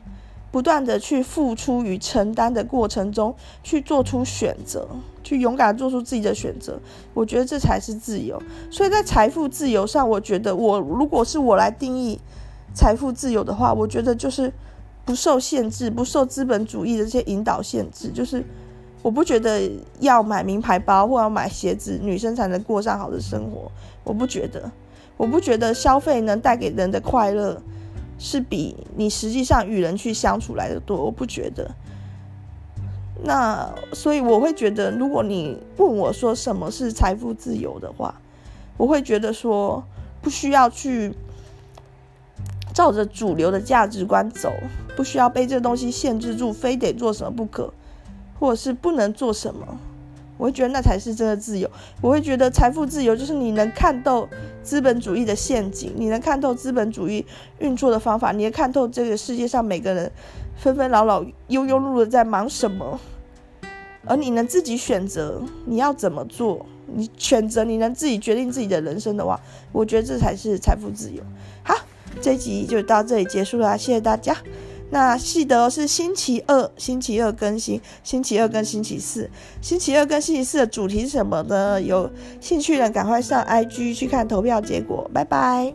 不断的去付出与承担的过程中，去做出选择，去勇敢做出自己的选择。我觉得这才是自由。所以在财富自由上，我觉得我如果是我来定义财富自由的话，我觉得就是不受限制，不受资本主义的这些引导限制。就是我不觉得要买名牌包或要买鞋子，女生才能过上好的生活。我不觉得，我不觉得消费能带给人的快乐。是比你实际上与人去相处来的多，我不觉得。那所以我会觉得，如果你问我说什么是财富自由的话，我会觉得说不需要去照着主流的价值观走，不需要被这东西限制住，非得做什么不可，或者是不能做什么。我会觉得那才是真的自由。我会觉得财富自由就是你能看透资本主义的陷阱，你能看透资本主义运作的方法，你能看透这个世界上每个人纷纷扰扰、庸庸碌碌在忙什么，而你能自己选择你要怎么做，你选择你能自己决定自己的人生的话，我觉得这才是财富自由。好，这一集就到这里结束了，谢谢大家。那记得是星期二，星期二更新，星期二跟星期四，星期二跟星期四的主题是什么呢？有兴趣的赶快上 IG 去看投票结果，拜拜。